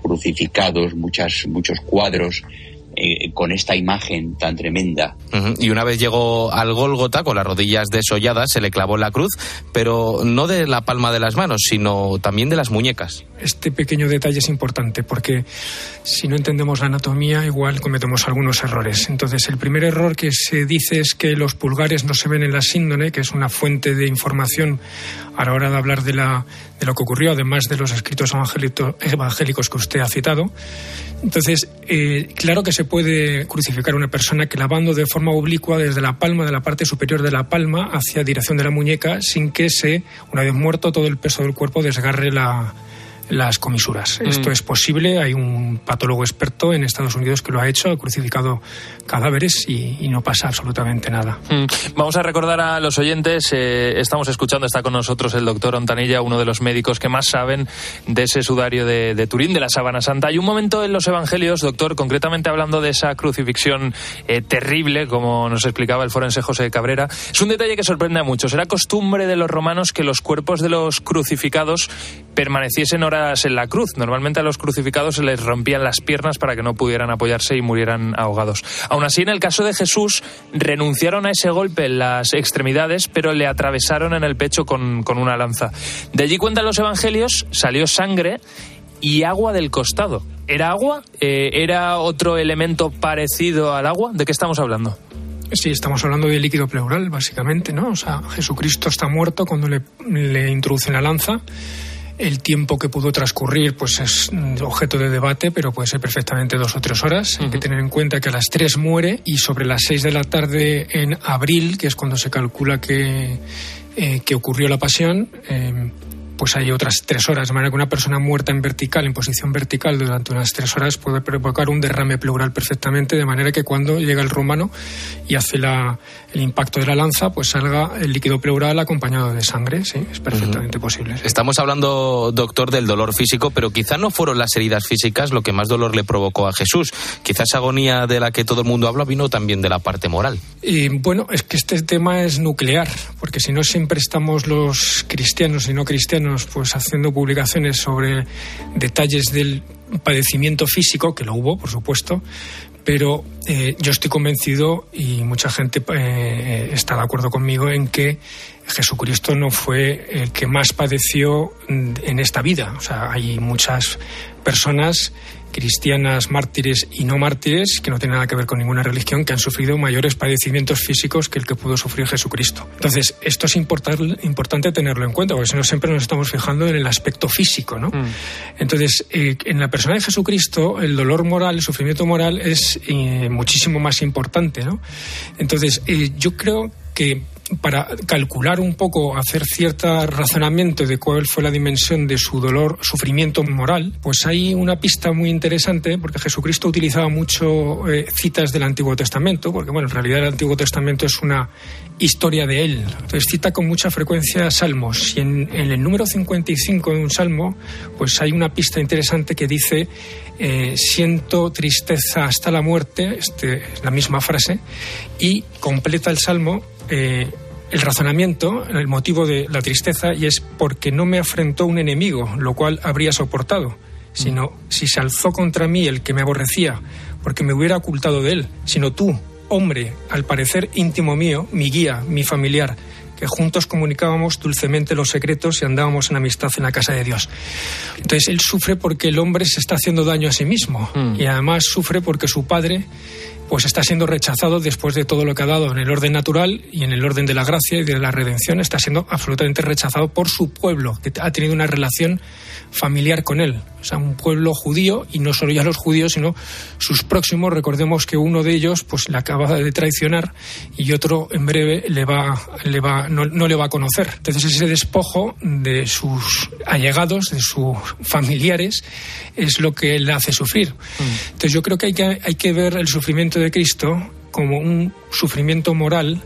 crucificados, muchas, muchos cuadros eh, con esta imagen tan tremenda. Y una vez llegó al Gólgota con las rodillas desolladas, se le clavó la cruz, pero no de la palma de las manos, sino también de las muñecas. Este pequeño detalle es importante porque si no entendemos la anatomía, igual cometemos algunos errores. Entonces, el primer error que se dice es que los pulgares no se ven en la síndone, que es una fuente de información a la hora de hablar de, la, de lo que ocurrió, además de los escritos evangélicos que usted ha citado. Entonces, eh, claro que se puede crucificar a una persona clavando de forma oblicua desde la palma, de la parte superior de la palma, hacia dirección de la muñeca, sin que se, una vez muerto, todo el peso del cuerpo desgarre la, las comisuras. Mm. Esto es posible, hay un patólogo experto en Estados Unidos que lo ha hecho, ha crucificado cadáveres y, no pasa absolutamente nada. Mm. Vamos a recordar a los oyentes, eh, estamos escuchando, está con nosotros el doctor Ontanilla, uno de los médicos que más saben de ese sudario de, Turín, de la Sábana Santa. Hay un momento en los Evangelios, doctor, concretamente hablando de esa crucifixión eh, terrible, como nos explicaba el forense José Cabrera, es un detalle que sorprende a muchos. Era costumbre de los romanos que los cuerpos de los crucificados permaneciesen horas en la cruz. Normalmente a los crucificados se les rompían las piernas para que no pudieran apoyarse y murieran ahogados. Aún así, en el caso de Jesús, renunciaron a ese golpe en las extremidades, pero le atravesaron en el pecho con, una lanza. De allí cuentan los evangelios, salió sangre y agua del costado. ¿Era agua? Eh, ¿Era otro elemento parecido al agua? ¿De qué estamos hablando? Sí, estamos hablando de líquido pleural, básicamente, ¿no? O sea, Jesucristo está muerto cuando le, le introducen la lanza el tiempo que pudo transcurrir pues es objeto de debate, pero puede ser perfectamente dos o tres horas. Hay que tener en cuenta que a las tres muere y sobre las seis de la tarde en abril, que es cuando se calcula que, eh, que ocurrió la pasión, eh, pues hay otras tres horas. De manera que una persona muerta en vertical, en posición vertical, durante unas tres horas puede provocar un derrame pleural perfectamente, de manera que cuando llega el romano y hace la, el impacto de la lanza, pues salga el líquido pleural acompañado de sangre. Sí, es perfectamente posible. Estamos hablando, doctor, del dolor físico, pero quizá no fueron las heridas físicas lo que más dolor le provocó a Jesús. Quizás esa agonía de la que todo el mundo habla vino también de la parte moral. Y bueno, es que este tema es nuclear, porque si no siempre estamos los cristianos y no cristianos pues haciendo publicaciones sobre detalles del padecimiento físico, que lo hubo, por supuesto, pero eh, yo estoy convencido y mucha gente eh, está de acuerdo conmigo en que Jesucristo no fue el que más padeció en esta vida. O sea, hay muchas personas cristianas mártires y no mártires, que no tienen nada que ver con ninguna religión, que han sufrido mayores padecimientos físicos que el que pudo sufrir Jesucristo. Entonces, esto es importante tenerlo en cuenta, porque si no siempre nos estamos fijando en el aspecto físico, ¿no? Mm. Entonces, eh, en la persona de Jesucristo, el dolor moral, el sufrimiento moral es eh, muchísimo más importante, ¿no? Entonces, eh, yo creo que para calcular un poco, hacer cierto razonamiento de cuál fue la dimensión de su dolor, sufrimiento moral, pues hay una pista muy interesante, porque Jesucristo utilizaba mucho eh, citas del Antiguo Testamento, porque bueno, en realidad el Antiguo Testamento es una historia de él. Entonces cita con mucha frecuencia salmos. Y en, el número 55 de un salmo, pues hay una pista interesante que dice, eh, siento tristeza hasta la muerte, este, la misma frase, y completa el salmo eh, el razonamiento, el motivo de la tristeza, y es porque no me afrentó un enemigo, lo cual habría soportado, sino si se alzó contra mí el que me aborrecía, porque me hubiera ocultado de él, sino tú, hombre, al parecer íntimo mío, mi guía, mi familiar, que juntos comunicábamos dulcemente los secretos y andábamos en amistad en la casa de Dios. Entonces él sufre porque el hombre se está haciendo daño a sí mismo mm. y además sufre porque su padre pues está siendo rechazado después de todo lo que ha dado en el orden natural y en el orden de la gracia y de la redención, está siendo absolutamente rechazado por su pueblo, que ha tenido una relación familiar con él. O sea, un pueblo judío, y no solo ya los judíos, sino sus próximos. Recordemos que uno de ellos pues le acaba de traicionar y otro en breve le va, le va, no, le va a conocer. Entonces ese despojo de sus allegados, de sus familiares, es lo que le hace sufrir. Mm. Entonces yo creo que hay, que hay que ver el sufrimiento de Cristo como un sufrimiento moral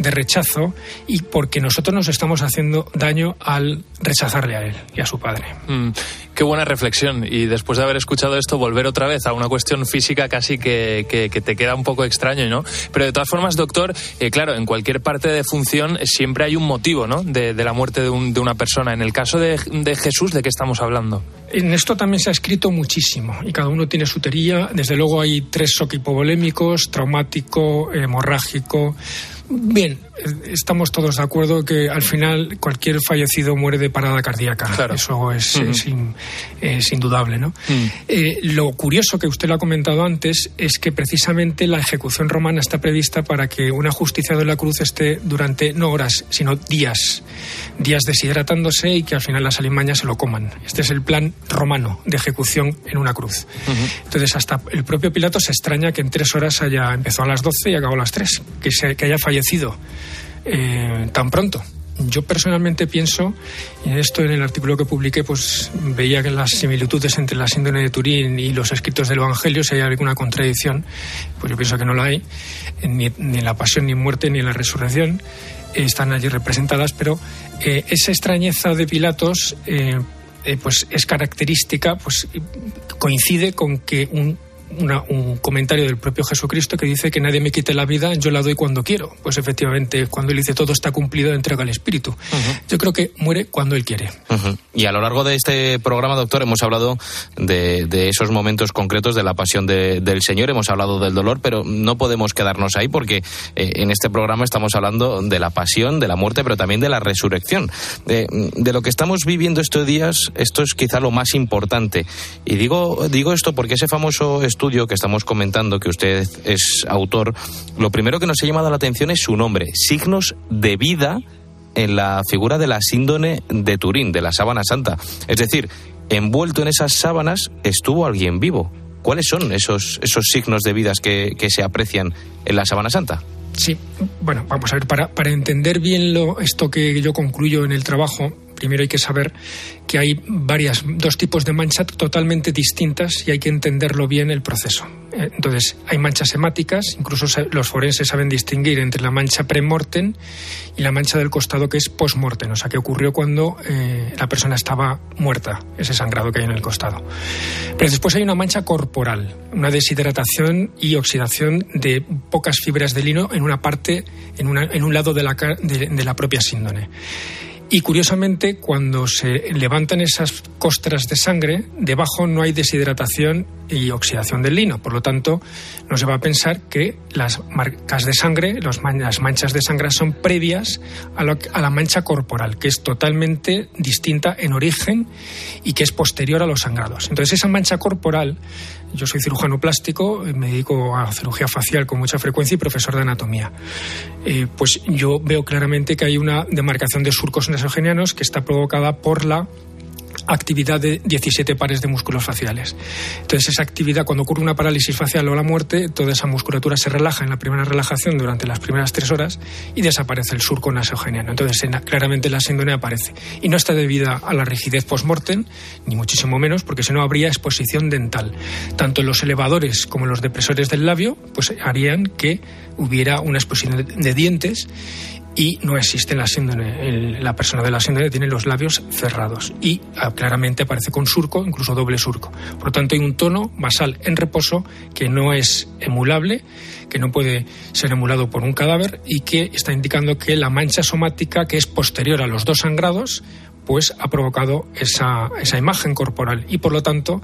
de rechazo y porque nosotros nos estamos haciendo daño al rechazarle a él y a su padre. Mm, qué buena reflexión. Y después de haber escuchado esto, volver otra vez a una cuestión física casi que, que, te queda un poco extraño, ¿no? Pero de todas formas, doctor, eh, claro, en cualquier parte de función siempre hay un motivo, ¿no? De, de la muerte de, un, de, una persona. En el caso de, de Jesús, ¿de qué estamos hablando? En esto también se ha escrito muchísimo y cada uno tiene su teoría. Desde luego hay tres hipovolémicos, traumático, hemorrágico. Bien, estamos todos de acuerdo que al final cualquier fallecido muere de parada cardíaca. Eso es, es, indudable. ¿no? Mm. Eh, lo curioso que usted lo ha comentado antes es que precisamente la ejecución romana está prevista para que una justicia de la cruz esté durante no horas, sino días. Días deshidratándose y que al final las alimañas se lo coman. Este es el plan romano de ejecución en una cruz. Entonces, hasta el propio Pilato se extraña que en tres horas haya empezado a las doce y acabó a las tres, que, se, que haya fallecido. Eh, tan pronto. Yo personalmente pienso, y esto en el artículo que publiqué, pues veía que las similitudes entre la síndrome de Turín y los escritos del Evangelio, si hay alguna contradicción, pues yo pienso que no la hay, ni, en la pasión, ni en muerte, ni en la resurrección, están allí representadas, pero eh, esa extrañeza de Pilatos, eh, pues es característica, pues coincide con que un un comentario del propio Jesucristo que dice que nadie me quite la vida, yo la doy cuando quiero. Pues efectivamente, cuando él dice todo está cumplido, entrega al Espíritu. Yo creo que muere cuando él quiere. Y a lo largo de este programa, doctor, hemos hablado de, esos momentos concretos de la pasión del Señor, hemos hablado del dolor, pero no podemos quedarnos ahí porque eh, en este programa estamos hablando de la pasión, de la muerte, pero también de la resurrección. De, de lo que estamos viviendo estos días, esto es quizá lo más importante. Y digo, digo esto porque ese famoso estudio que estamos comentando, que usted es autor, lo primero que nos ha llamado la atención es su nombre, Signos de Vida en la figura de la síndone de Turín, de la sábana santa. Es decir, envuelto en esas sábanas estuvo alguien vivo. ¿Cuáles son esos, esos signos de vidas que, que se aprecian en la sábana santa? Sí, bueno, vamos a ver, para, para entender bien lo, esto que yo concluyo en el trabajo, primero hay que saber que hay varias, dos tipos de manchas totalmente distintas y hay que entenderlo bien el proceso. Eh, entonces, hay manchas hemáticas, incluso los forenses saben distinguir entre la mancha premortem y la mancha del costado que es postmortem, o sea, que ocurrió cuando eh, la persona estaba muerta, ese sangrado que hay en el costado. Pero después hay una mancha corporal, una deshidratación y oxidación de pocas fibras de lino en una parte, en, una, en un lado de la, de la propia síndone. Y curiosamente, cuando se levantan esas costras de sangre, debajo no hay deshidratación y oxidación del lino. Por lo tanto, no se va a pensar que las marcas de sangre, las manchas de sangre son previas a, la mancha corporal, que es totalmente distinta en origen y que es posterior a los sangrados. Entonces, esa mancha corporal yo soy cirujano plástico, me dedico a cirugía facial con mucha frecuencia y profesor de anatomía. Eh, pues yo veo claramente que hay una demarcación de surcos nasogenianos que está provocada por la actividad de 17 pares de músculos faciales. Entonces, esa actividad, cuando ocurre una parálisis facial o la muerte, toda esa musculatura se relaja en la primera relajación durante las primeras tres horas y desaparece el surco nasogeniano. Entonces, claramente la síndrome aparece. Y no está debida a la rigidez post-mortem, ni muchísimo menos, porque si no habría exposición dental. Tanto los elevadores como los depresores del labio, pues harían que hubiera una exposición de dientes y no existe la síndrome. la persona de la síndrome tiene los labios cerrados y ah, claramente aparece con surco, incluso doble surco. Por lo tanto, hay un tono basal en reposo que no es emulable, que no puede ser emulado por un cadáver y que está indicando que la mancha somática, que es posterior a los dos sangrados, pues ha provocado esa, esa imagen corporal y por lo tanto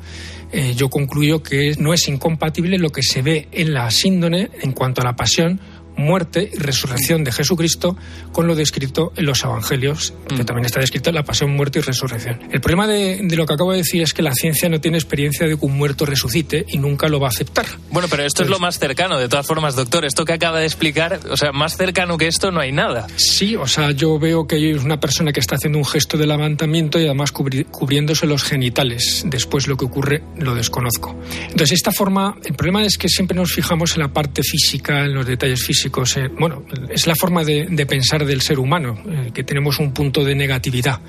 eh, yo concluyo que no es incompatible lo que se ve en la síndrome en cuanto a la pasión muerte y resurrección de Jesucristo con lo descrito en los evangelios, que mm. también está descrito en la pasión, muerte y resurrección. El problema de, lo que acabo de decir es que la ciencia no tiene experiencia de que un muerto resucite y nunca lo va a aceptar. Bueno, pero esto es lo más cercano, de todas formas, doctor. Esto que acaba de explicar, o sea, más cercano que esto no hay nada. Sí, o sea, yo veo que hay una persona que está haciendo un gesto de levantamiento y además cubriéndose los genitales. Después lo que ocurre lo desconozco. Entonces, esta forma, el problema es que siempre nos fijamos en la parte física, en los detalles físicos eh, bueno, es la forma de, pensar del ser humano, eh, que tenemos un punto de negatividad.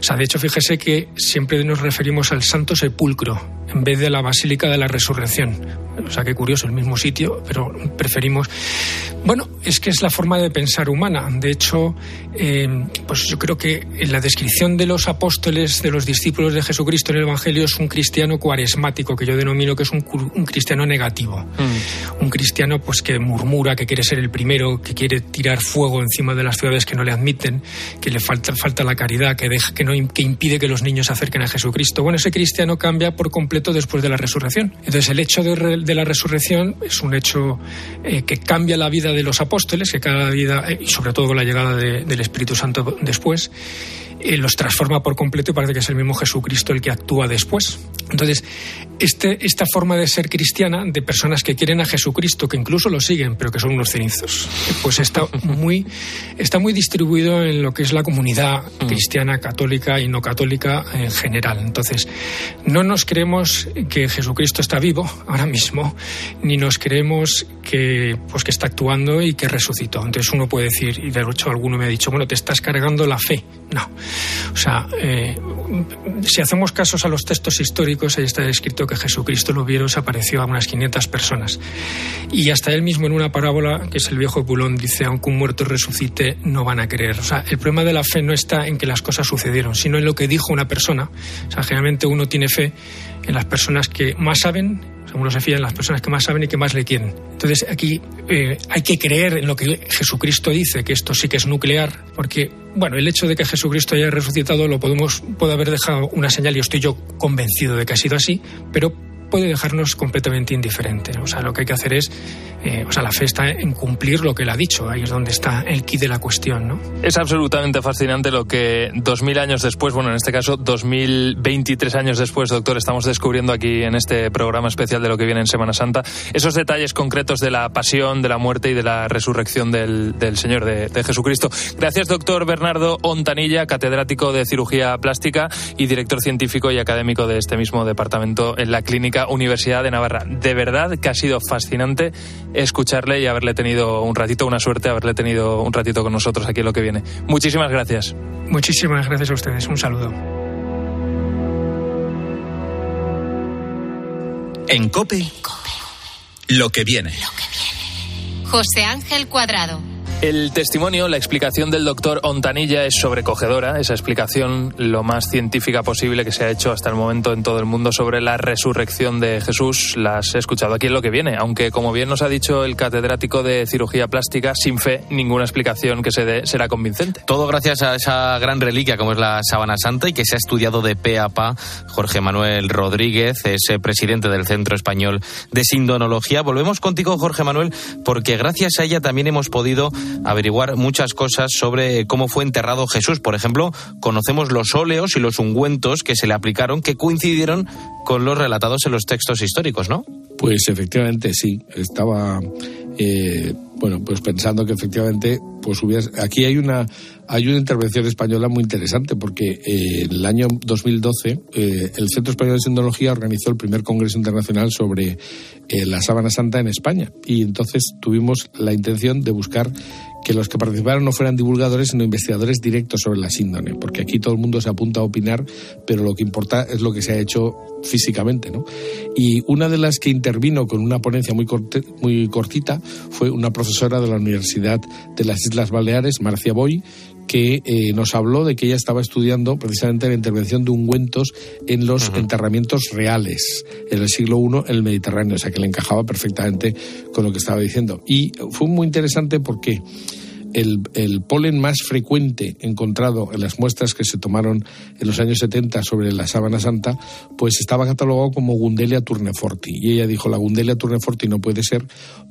O sea, de hecho, fíjese que siempre nos referimos al santo sepulcro en vez de la Basílica de la Resurrección. O sea, qué curioso, el mismo sitio, pero preferimos. Bueno, es que es la forma de pensar humana. De hecho, eh, pues yo creo que en la descripción de los apóstoles, de los discípulos de Jesucristo en el Evangelio, es un cristiano cuaresmático, que yo denomino que es un, cristiano negativo. Mm. Un cristiano pues que murmura, que quiere ser el primero, que quiere tirar fuego encima de las ciudades que no le admiten, que le falta, falta la caridad, que, deja, que, no, que impide que los niños se acerquen a Jesucristo. Bueno, ese cristiano cambia por completo después de la resurrección. Entonces, el hecho de, de la resurrección es un hecho eh, que cambia la vida de los apóstoles, que cada vida, eh, y sobre todo con la llegada del Espíritu Santo después, eh, los transforma por completo y parece que es el mismo Jesucristo el que actúa después. Entonces, este, esta forma de ser cristiana, de personas que quieren a Jesucristo, que incluso lo siguen, pero que son unos cenizos, pues está muy, está muy distribuido en lo que es la comunidad mm. cristiana, católica y no católica en general. Entonces, no nos creemos que Jesucristo está vivo ahora mismo, ni nos creemos que, pues, que está actuando y que resucitó. Entonces uno puede decir, y de hecho alguno me ha dicho, bueno, te estás cargando la fe. No. O sea, eh, si hacemos casos a los textos históricos, ahí está escrito que Jesucristo lo vieron, se apareció a unas 500 personas. Y hasta él mismo en una parábola, que es el viejo Pulón, dice, aunque un muerto resucite, no van a creer. O sea, el problema de la fe no está en que las cosas sucedieron, sino en lo que dijo una persona. O sea, generalmente uno tiene fe en las personas que más saben uno se fía en las personas que más saben y que más le quieren. Entonces aquí eh, hay que creer en lo que Jesucristo dice, que esto sí que es nuclear, porque bueno, el hecho de que Jesucristo haya resucitado lo podemos puede haber dejado una señal y estoy yo convencido de que ha sido así, pero puede dejarnos completamente indiferentes. O sea, lo que hay que hacer es, eh, o sea, la fe está en cumplir lo que él ha dicho. Ahí es donde está el kit de la cuestión, ¿no? Es absolutamente fascinante lo que dos mil años después, bueno, en este caso dos mil veintitrés años después, doctor, estamos descubriendo aquí en este programa especial de lo que viene en Semana Santa, esos detalles concretos de la pasión, de la muerte y de la resurrección del, Señor, de, de Jesucristo. Gracias, doctor Bernardo Ontanilla, catedrático de cirugía plástica y director científico y académico de este mismo departamento en la clínica Universidad de Navarra. De verdad que ha sido fascinante escucharle y haberle tenido un ratito, una suerte haberle tenido un ratito con nosotros aquí en lo que viene. Muchísimas gracias. Muchísimas gracias a ustedes. Un saludo. En COPE, lo que viene. Lo que viene. José Ángel Cuadrado. El testimonio, la explicación del doctor Ontanilla es sobrecogedora, esa explicación lo más científica posible que se ha hecho hasta el momento en todo el mundo sobre la resurrección de Jesús. Las he escuchado aquí en lo que viene, aunque como bien nos ha dicho el catedrático de cirugía plástica, sin fe, ninguna explicación que se dé será convincente. Todo gracias a esa gran reliquia como es la sábana santa y que se ha estudiado de pe a pa. Jorge Manuel Rodríguez es presidente del Centro Español de Sindonología. Volvemos contigo, Jorge Manuel, porque gracias a ella también hemos podido averiguar muchas cosas sobre cómo fue enterrado Jesús. Por ejemplo, conocemos los óleos y los ungüentos que se le aplicaron que coincidieron con los relatados en los textos históricos, ¿no? Pues efectivamente sí. Estaba eh, bueno, pues pensando que efectivamente, pues aquí hay una hay una intervención española muy interesante porque eh, en el año 2012 eh, el Centro Español de Sindología organizó el primer congreso internacional sobre la sábana santa en España. Y entonces tuvimos la intención de buscar que los que participaron no fueran divulgadores, sino investigadores directos sobre la síndrome, porque aquí todo el mundo se apunta a opinar, pero lo que importa es lo que se ha hecho físicamente, ¿no? Y una de las que intervino con una ponencia muy, muy cortita fue una profesora de la Universidad de las Islas Baleares, Marcia Boy, que eh, nos habló de que ella estaba estudiando precisamente la intervención de ungüentos en los enterramientos reales en el siglo I en el Mediterráneo, o sea que le encajaba perfectamente con lo que estaba diciendo. Y fue muy interesante porque el, polen más frecuente encontrado en las muestras que se tomaron en los años 70 sobre la sábana santa, pues estaba catalogado como Gundelia turneforti. Y ella dijo, la Gundelia turneforti no puede ser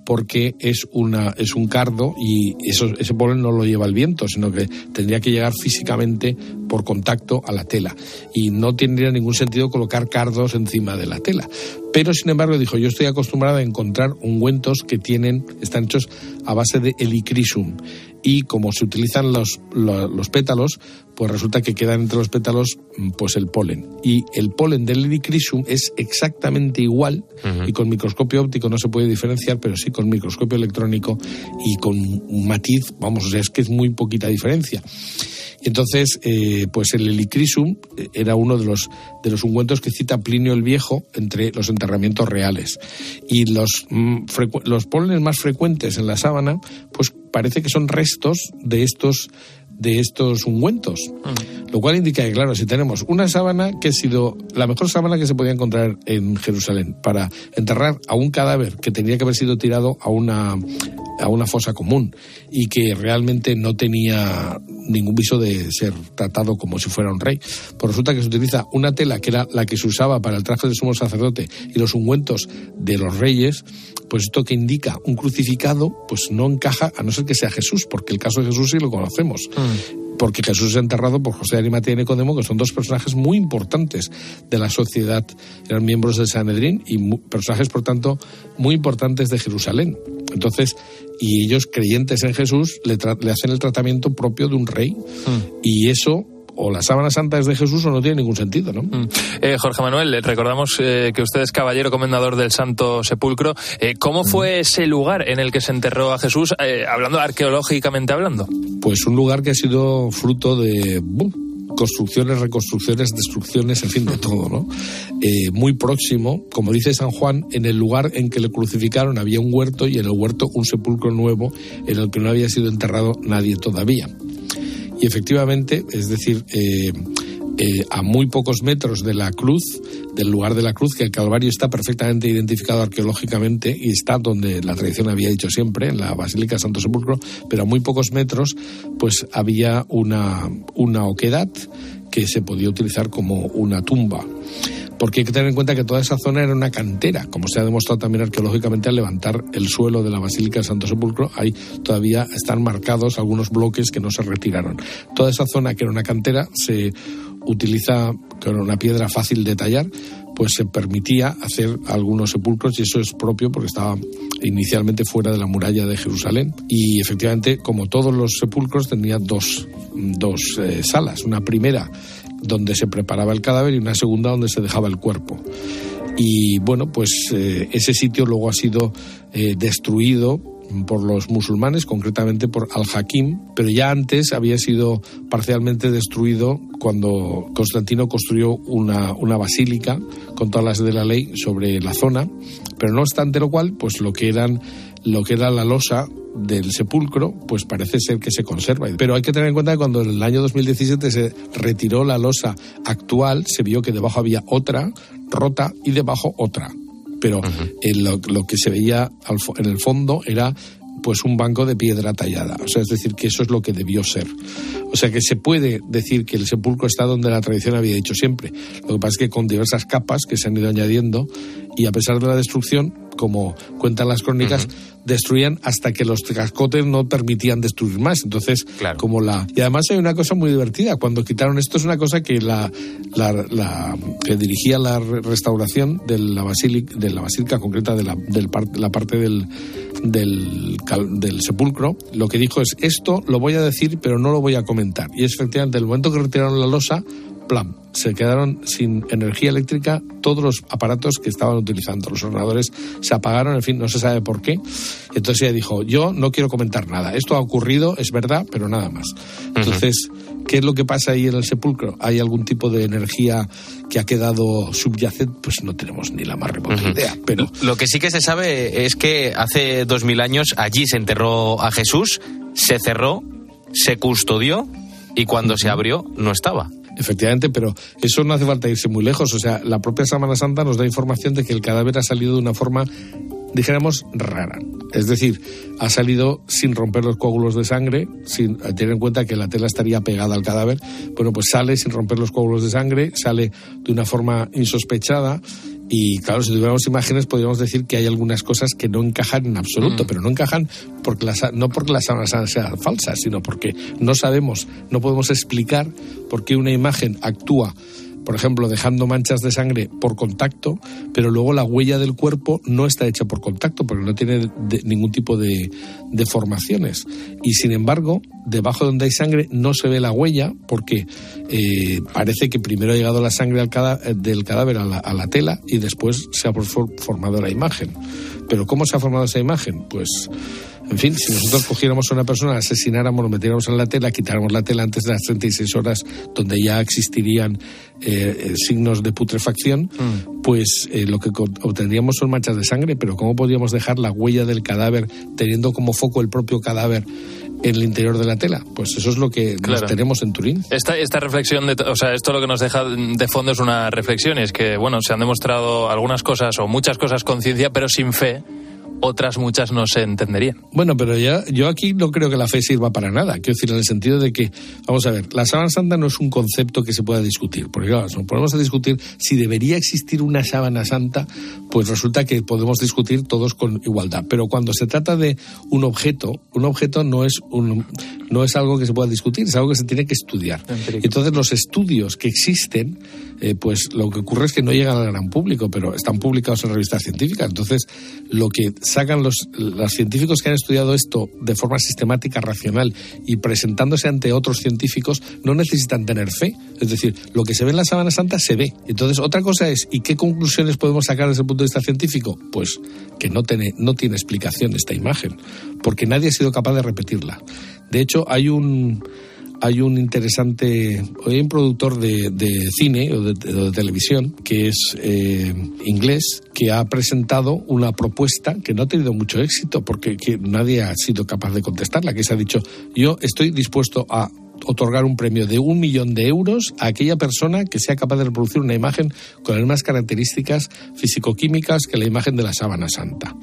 porque es, una, es un cardo y ese polen no lo lleva el viento, sino que tendría que llegar físicamente por contacto a la tela. Y no tendría ningún sentido colocar cardos encima de la tela. Pero, sin embargo, dijo, yo estoy acostumbrado a encontrar ungüentos que tienen, están hechos a base de helicrisum y como se utilizan los, los, pétalos, pues resulta que quedan entre los pétalos mm, pues el polen. Y el polen del Helichrysum es exactamente igual y con microscopio óptico no se puede diferenciar, pero sí con microscopio electrónico y con un matiz, vamos, o sea, es que es muy poquita diferencia. Entonces, eh, pues el helicrisum era uno de los, de los ungüentos que cita Plinio el Viejo entre los enterramientos reales. Y los, mm, los pólenes más frecuentes en la sábana, pues parece que son restos de estos de estos ungüentos. Lo cual indica que, claro, si tenemos una sábana que ha sido la mejor sábana que se podía encontrar en Jerusalén para enterrar a un cadáver que tenía que haber sido tirado a una, a una fosa común y que realmente no tenía ningún viso de ser tratado como si fuera un rey, pues resulta que se utiliza una tela que era la que se usaba para el traje del sumo sacerdote y los ungüentos de los reyes, pues esto que indica un crucificado, pues no encaja a no ser que sea Jesús, porque el caso de Jesús sí lo conocemos. Mm porque Jesús es enterrado por José de Arimatea y Nicodemo, que son dos personajes muy importantes de la sociedad, eran miembros del Sanedrín y personajes, por tanto, muy importantes de Jerusalén. Entonces, y ellos, creyentes en Jesús, le, hacen el tratamiento propio de un rey. Hmm. Y eso o la sábana santa es de Jesús o no tiene ningún sentido, ¿no? Mm. Eh, Jorge Manuel, recordamos eh, que usted es caballero comendador del Santo Sepulcro. Eh, ¿Cómo fue ese lugar en el que se enterró a Jesús, hablando arqueológicamente hablando? Pues un lugar que ha sido fruto de construcciones, reconstrucciones, destrucciones, en fin, de todo, ¿no? muy próximo, como dice San Juan, en el lugar en que le crucificaron había un huerto y en el huerto un sepulcro nuevo en el que no había sido enterrado nadie todavía. Y efectivamente, es decir, eh, eh, a muy pocos metros de la cruz, del lugar de la cruz, que el Calvario está perfectamente identificado arqueológicamente y está donde la tradición había dicho siempre, en la Basílica Santo Sepulcro, pero a muy pocos metros, pues había una, una oquedad que se podía utilizar como una tumba porque hay que tener en cuenta que toda esa zona era una cantera, como se ha demostrado también arqueológicamente al levantar el suelo de la Basílica de Santo Sepulcro, ahí todavía están marcados algunos bloques que no se retiraron. Toda esa zona que era una cantera se utiliza con una piedra fácil de tallar, pues se permitía hacer algunos sepulcros y eso es propio porque estaba inicialmente fuera de la muralla de Jerusalén. Y efectivamente como todos los sepulcros tenía dos, dos eh, salas, una primera donde se preparaba el cadáver y una segunda donde se dejaba el cuerpo. Y bueno, pues eh, ese sitio luego ha sido eh, destruido por los musulmanes, concretamente por Al-Hakim, pero ya antes había sido parcialmente destruido cuando Constantino construyó una, una, basílica con todas las de la ley sobre la zona, pero no obstante lo cual, pues lo que eran lo que era la losa del sepulcro, pues parece ser que se conserva. Pero hay que tener en cuenta que cuando en el año 2017 se retiró la losa actual, se vio que debajo había otra rota y debajo otra. Pero lo, que se veía en el fondo era pues un banco de piedra tallada. O sea, es decir, que eso es lo que debió ser. O sea, que se puede decir que el sepulcro está donde la tradición había dicho siempre. Lo que pasa es que con diversas capas que se han ido añadiendo y a pesar de la destrucción, como cuentan las crónicas, destruían hasta que los cascotes no permitían destruir más. Entonces, como la. Y además hay una cosa muy divertida. Cuando quitaron esto, es una cosa que la, la, que dirigía la restauración de la basílica, de la basílica concreta de la, del la parte del, del, del sepulcro, lo que dijo es: Esto lo voy a decir, pero no lo voy a comentar. Y es efectivamente el momento que retiraron la losa, plan, se quedaron sin energía eléctrica todos los aparatos que estaban utilizando. Los ordenadores se apagaron, en fin, no se sabe por qué. Entonces ella dijo, yo no quiero comentar nada. Esto ha ocurrido, es verdad, pero nada más. Entonces, ¿qué es lo que pasa ahí en el sepulcro? ¿Hay algún tipo de energía que ha quedado subyacente? Pues no tenemos ni la más remota idea. Pero... Lo que sí que se sabe es que hace dos mil años allí se enterró a Jesús, se cerró, se custodió y cuando se abrió no estaba. Efectivamente, pero eso no hace falta irse muy lejos. O sea, la propia Semana Santa nos da información de que el cadáver ha salido de una forma, dijéramos, rara. Es decir, ha salido sin romper los coágulos de sangre, sin tener en cuenta que la tela estaría pegada al cadáver. Bueno, pues sale sin romper los coágulos de sangre, sale de una forma insospechada y claro, si tuviéramos imágenes podríamos decir que hay algunas cosas que no encajan en absoluto, mm. pero no encajan porque no porque las sábanas sean falsas, sino porque no sabemos, no podemos explicar por qué una imagen actúa por ejemplo, dejando manchas de sangre por contacto, pero luego la huella del cuerpo no está hecha por contacto porque no tiene ningún tipo de deformaciones. Y sin embargo, debajo donde hay sangre no se ve la huella porque eh, parece que primero ha llegado la sangre eh, del cadáver a la, a la tela y después se ha formado la imagen. Pero ¿cómo se ha formado esa imagen? Pues En fin, si nosotros cogiéramos a una persona, asesináramos, lo metiéramos en la tela, quitáramos la tela antes de las 36 horas donde ya existirían eh, signos de putrefacción, mm. pues eh, lo que obtendríamos son manchas de sangre, pero ¿cómo podríamos dejar la huella del cadáver teniendo como foco el propio cadáver en el interior de la tela. Pues eso es lo que tenemos en Turín. Esta, esta reflexión, de, o sea, esto lo que nos deja de fondo es una reflexión y es que, bueno, se han demostrado algunas cosas o muchas cosas con ciencia, pero sin fe otras muchas no se entenderían. Bueno, pero ya yo aquí no creo que la fe sirva para nada. Quiero decir, en el sentido de que, vamos a ver, la sábana santa no es un concepto que se pueda discutir. Porque claro, si nos ponemos a discutir si debería existir una sábana santa, pues resulta que podemos discutir todos con igualdad. Pero cuando se trata de un objeto, un objeto no es, un, no es algo que se pueda discutir, es algo que se tiene que estudiar. Entonces los estudios que existen, eh, pues lo que ocurre es que no llegan al gran público, pero están publicados en revistas científicas. Entonces, lo que sacan los, los científicos que han estudiado esto de forma sistemática, racional y presentándose ante otros científicos, no necesitan tener fe. Es decir, lo que se ve en la Sábana Santa se ve. Entonces, otra cosa es, ¿y qué conclusiones podemos sacar desde el punto de vista científico? Pues que no tiene, no tiene explicación esta imagen, porque nadie ha sido capaz de repetirla. De hecho, hay un hay un interesante, hay un productor de, cine o de, televisión que es eh, inglés que ha presentado una propuesta que no ha tenido mucho éxito porque nadie ha sido capaz de contestarla, que se ha dicho yo estoy dispuesto a otorgar un premio de un millón de euros a aquella persona que sea capaz de reproducir una imagen con las mismas características físico-químicas que la imagen de la sábana santa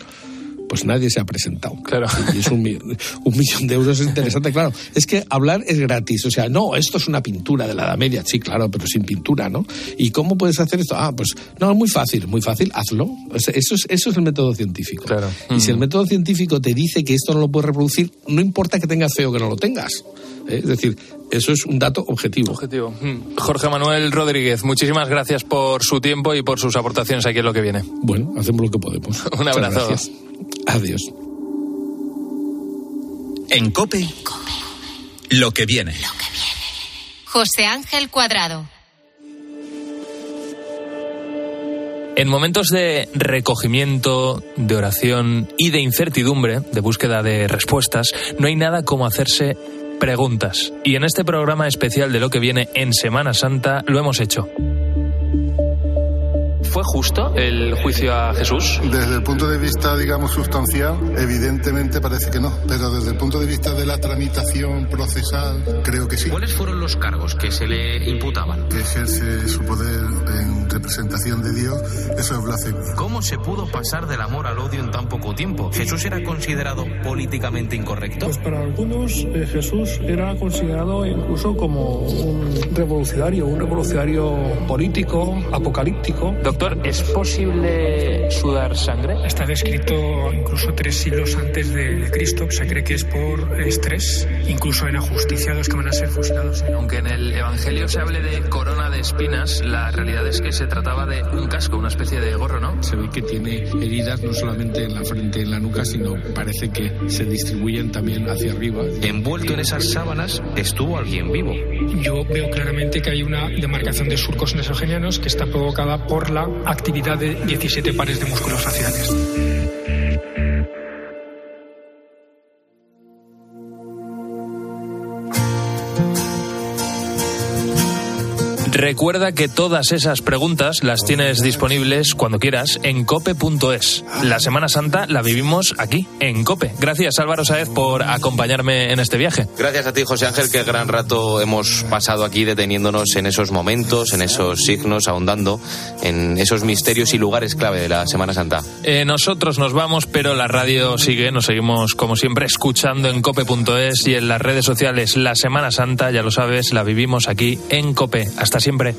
pues nadie se ha presentado. Claro. Y es un, millón de euros es interesante, claro. Es que hablar es gratis, o sea, no, esto es una pintura de la Edad Media, sí, claro, pero sin pintura, ¿no? ¿Y cómo puedes hacer esto? Ah, pues no, muy fácil, muy fácil, hazlo. Eso es, eso es el método científico. Claro. Y si el método científico te dice que esto no lo puedes reproducir, no importa que tengas feo que no lo tengas. ¿eh? Es decir, eso es un dato objetivo. Objetivo. Jorge Manuel Rodríguez, muchísimas gracias por su tiempo y por sus aportaciones aquí en lo que viene. Bueno, hacemos lo que podemos. <laughs> un abrazo. Adiós. En Cope, lo que viene. Lo que viene. José Ángel Cuadrado. En momentos de recogimiento, de oración y de incertidumbre, de búsqueda de respuestas, no hay nada como hacerse preguntas. Y en este programa especial de lo que viene en Semana Santa lo hemos hecho. ¿Fue justo el juicio a Jesús? Desde el punto de vista, digamos, sustancial, evidentemente parece que no. Pero desde el punto de vista de la tramitación procesal, creo que sí. ¿Cuáles fueron los cargos que se le imputaban? Que ejerce su poder en representación de Dios, eso es blasfemia. ¿Cómo se pudo pasar del amor al odio en tan poco tiempo? ¿Jesús era considerado políticamente incorrecto? Pues para algunos eh, Jesús era considerado incluso como un revolucionario, un revolucionario político, apocalíptico. Doctor, ¿es posible sudar sangre? Está descrito incluso tres siglos antes de Cristo. Se cree que es por estrés, incluso en ajusticiados que van a ser fusilados. Aunque en el Evangelio se hable de corona de espinas, la realidad es que se trataba de un casco, una especie de gorro, ¿no? Se ve que tiene heridas no solamente en la frente y en la nuca, sino parece que se distribuyen también hacia arriba. Envuelto en esas sábanas estuvo alguien vivo. Yo veo claramente que hay una demarcación de surcos nasogenianos que está provocada por la actividad de 17 pares de músculos faciales. Recuerda que todas esas preguntas las tienes disponibles cuando quieras en cope.es. La Semana Santa la vivimos aquí, en Cope. Gracias Álvaro Saez por acompañarme en este viaje. Gracias a ti José Ángel, que gran rato hemos pasado aquí deteniéndonos en esos momentos, en esos signos, ahondando en esos misterios y lugares clave de la Semana Santa. Eh, nosotros nos vamos, pero la radio sigue, nos seguimos como siempre escuchando en cope.es y en las redes sociales. La Semana Santa, ya lo sabes, la vivimos aquí en Cope. Hasta siempre siempre.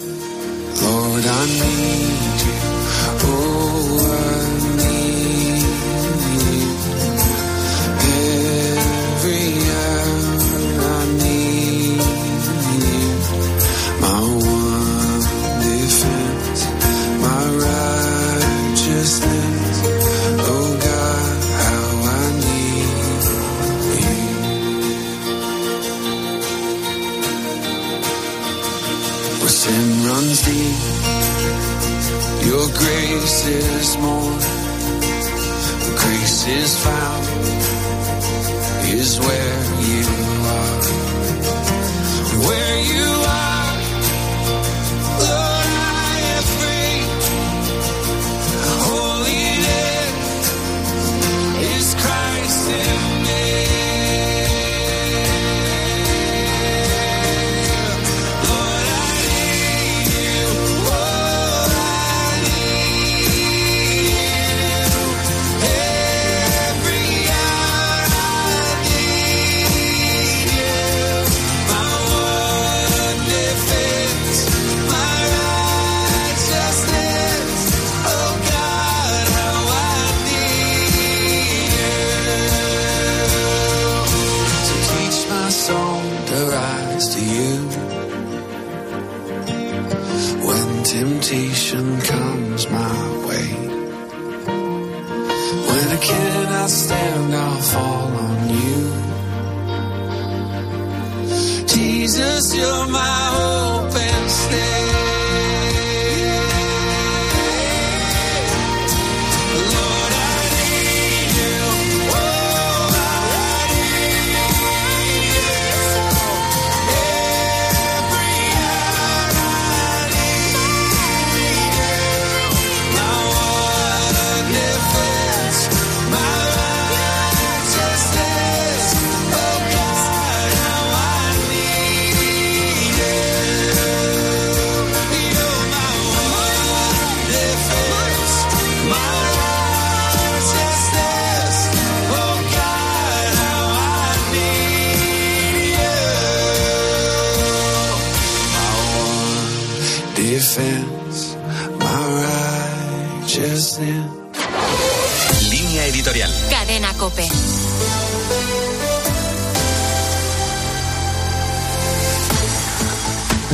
Your sin runs deep, your grace is more. Grace is found is where you are. Where you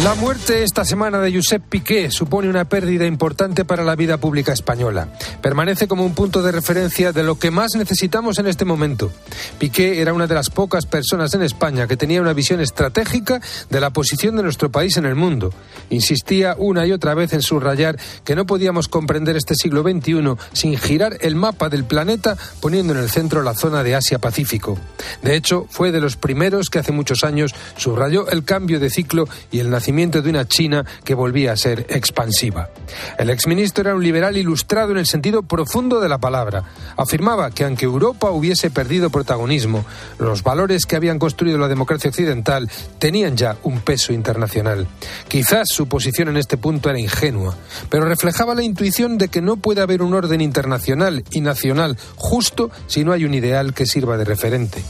La muerte esta semana de Josep Piqué supone una pérdida importante para la vida pública española. Permanece como un punto de referencia de lo que más necesitamos en este momento. Piqué era una de las pocas personas en España que tenía una visión estratégica de la posición de nuestro país en el mundo. Insistía una y otra vez en subrayar que no podíamos comprender este siglo XXI sin girar el mapa del planeta poniendo en el centro la zona de Asia-Pacífico. De hecho, fue de los primeros que hace muchos años subrayó el cambio de ciclo y el nacimiento de una China que volvía a ser expansiva. El exministro era un liberal ilustrado en el profundo de la palabra. Afirmaba que aunque Europa hubiese perdido protagonismo, los valores que habían construido la democracia occidental tenían ya un peso internacional. Quizás su posición en este punto era ingenua, pero reflejaba la intuición de que no puede haber un orden internacional y nacional justo si no hay un ideal que sirva de referente.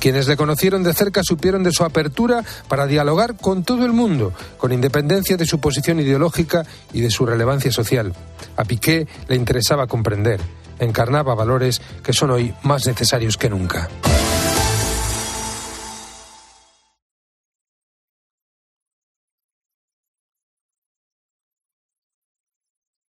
Quienes le conocieron de cerca supieron de su apertura para dialogar con todo el mundo, con independencia de su posición ideológica y de su relevancia social. A Piqué le interesaba comprender, encarnaba valores que son hoy más necesarios que nunca.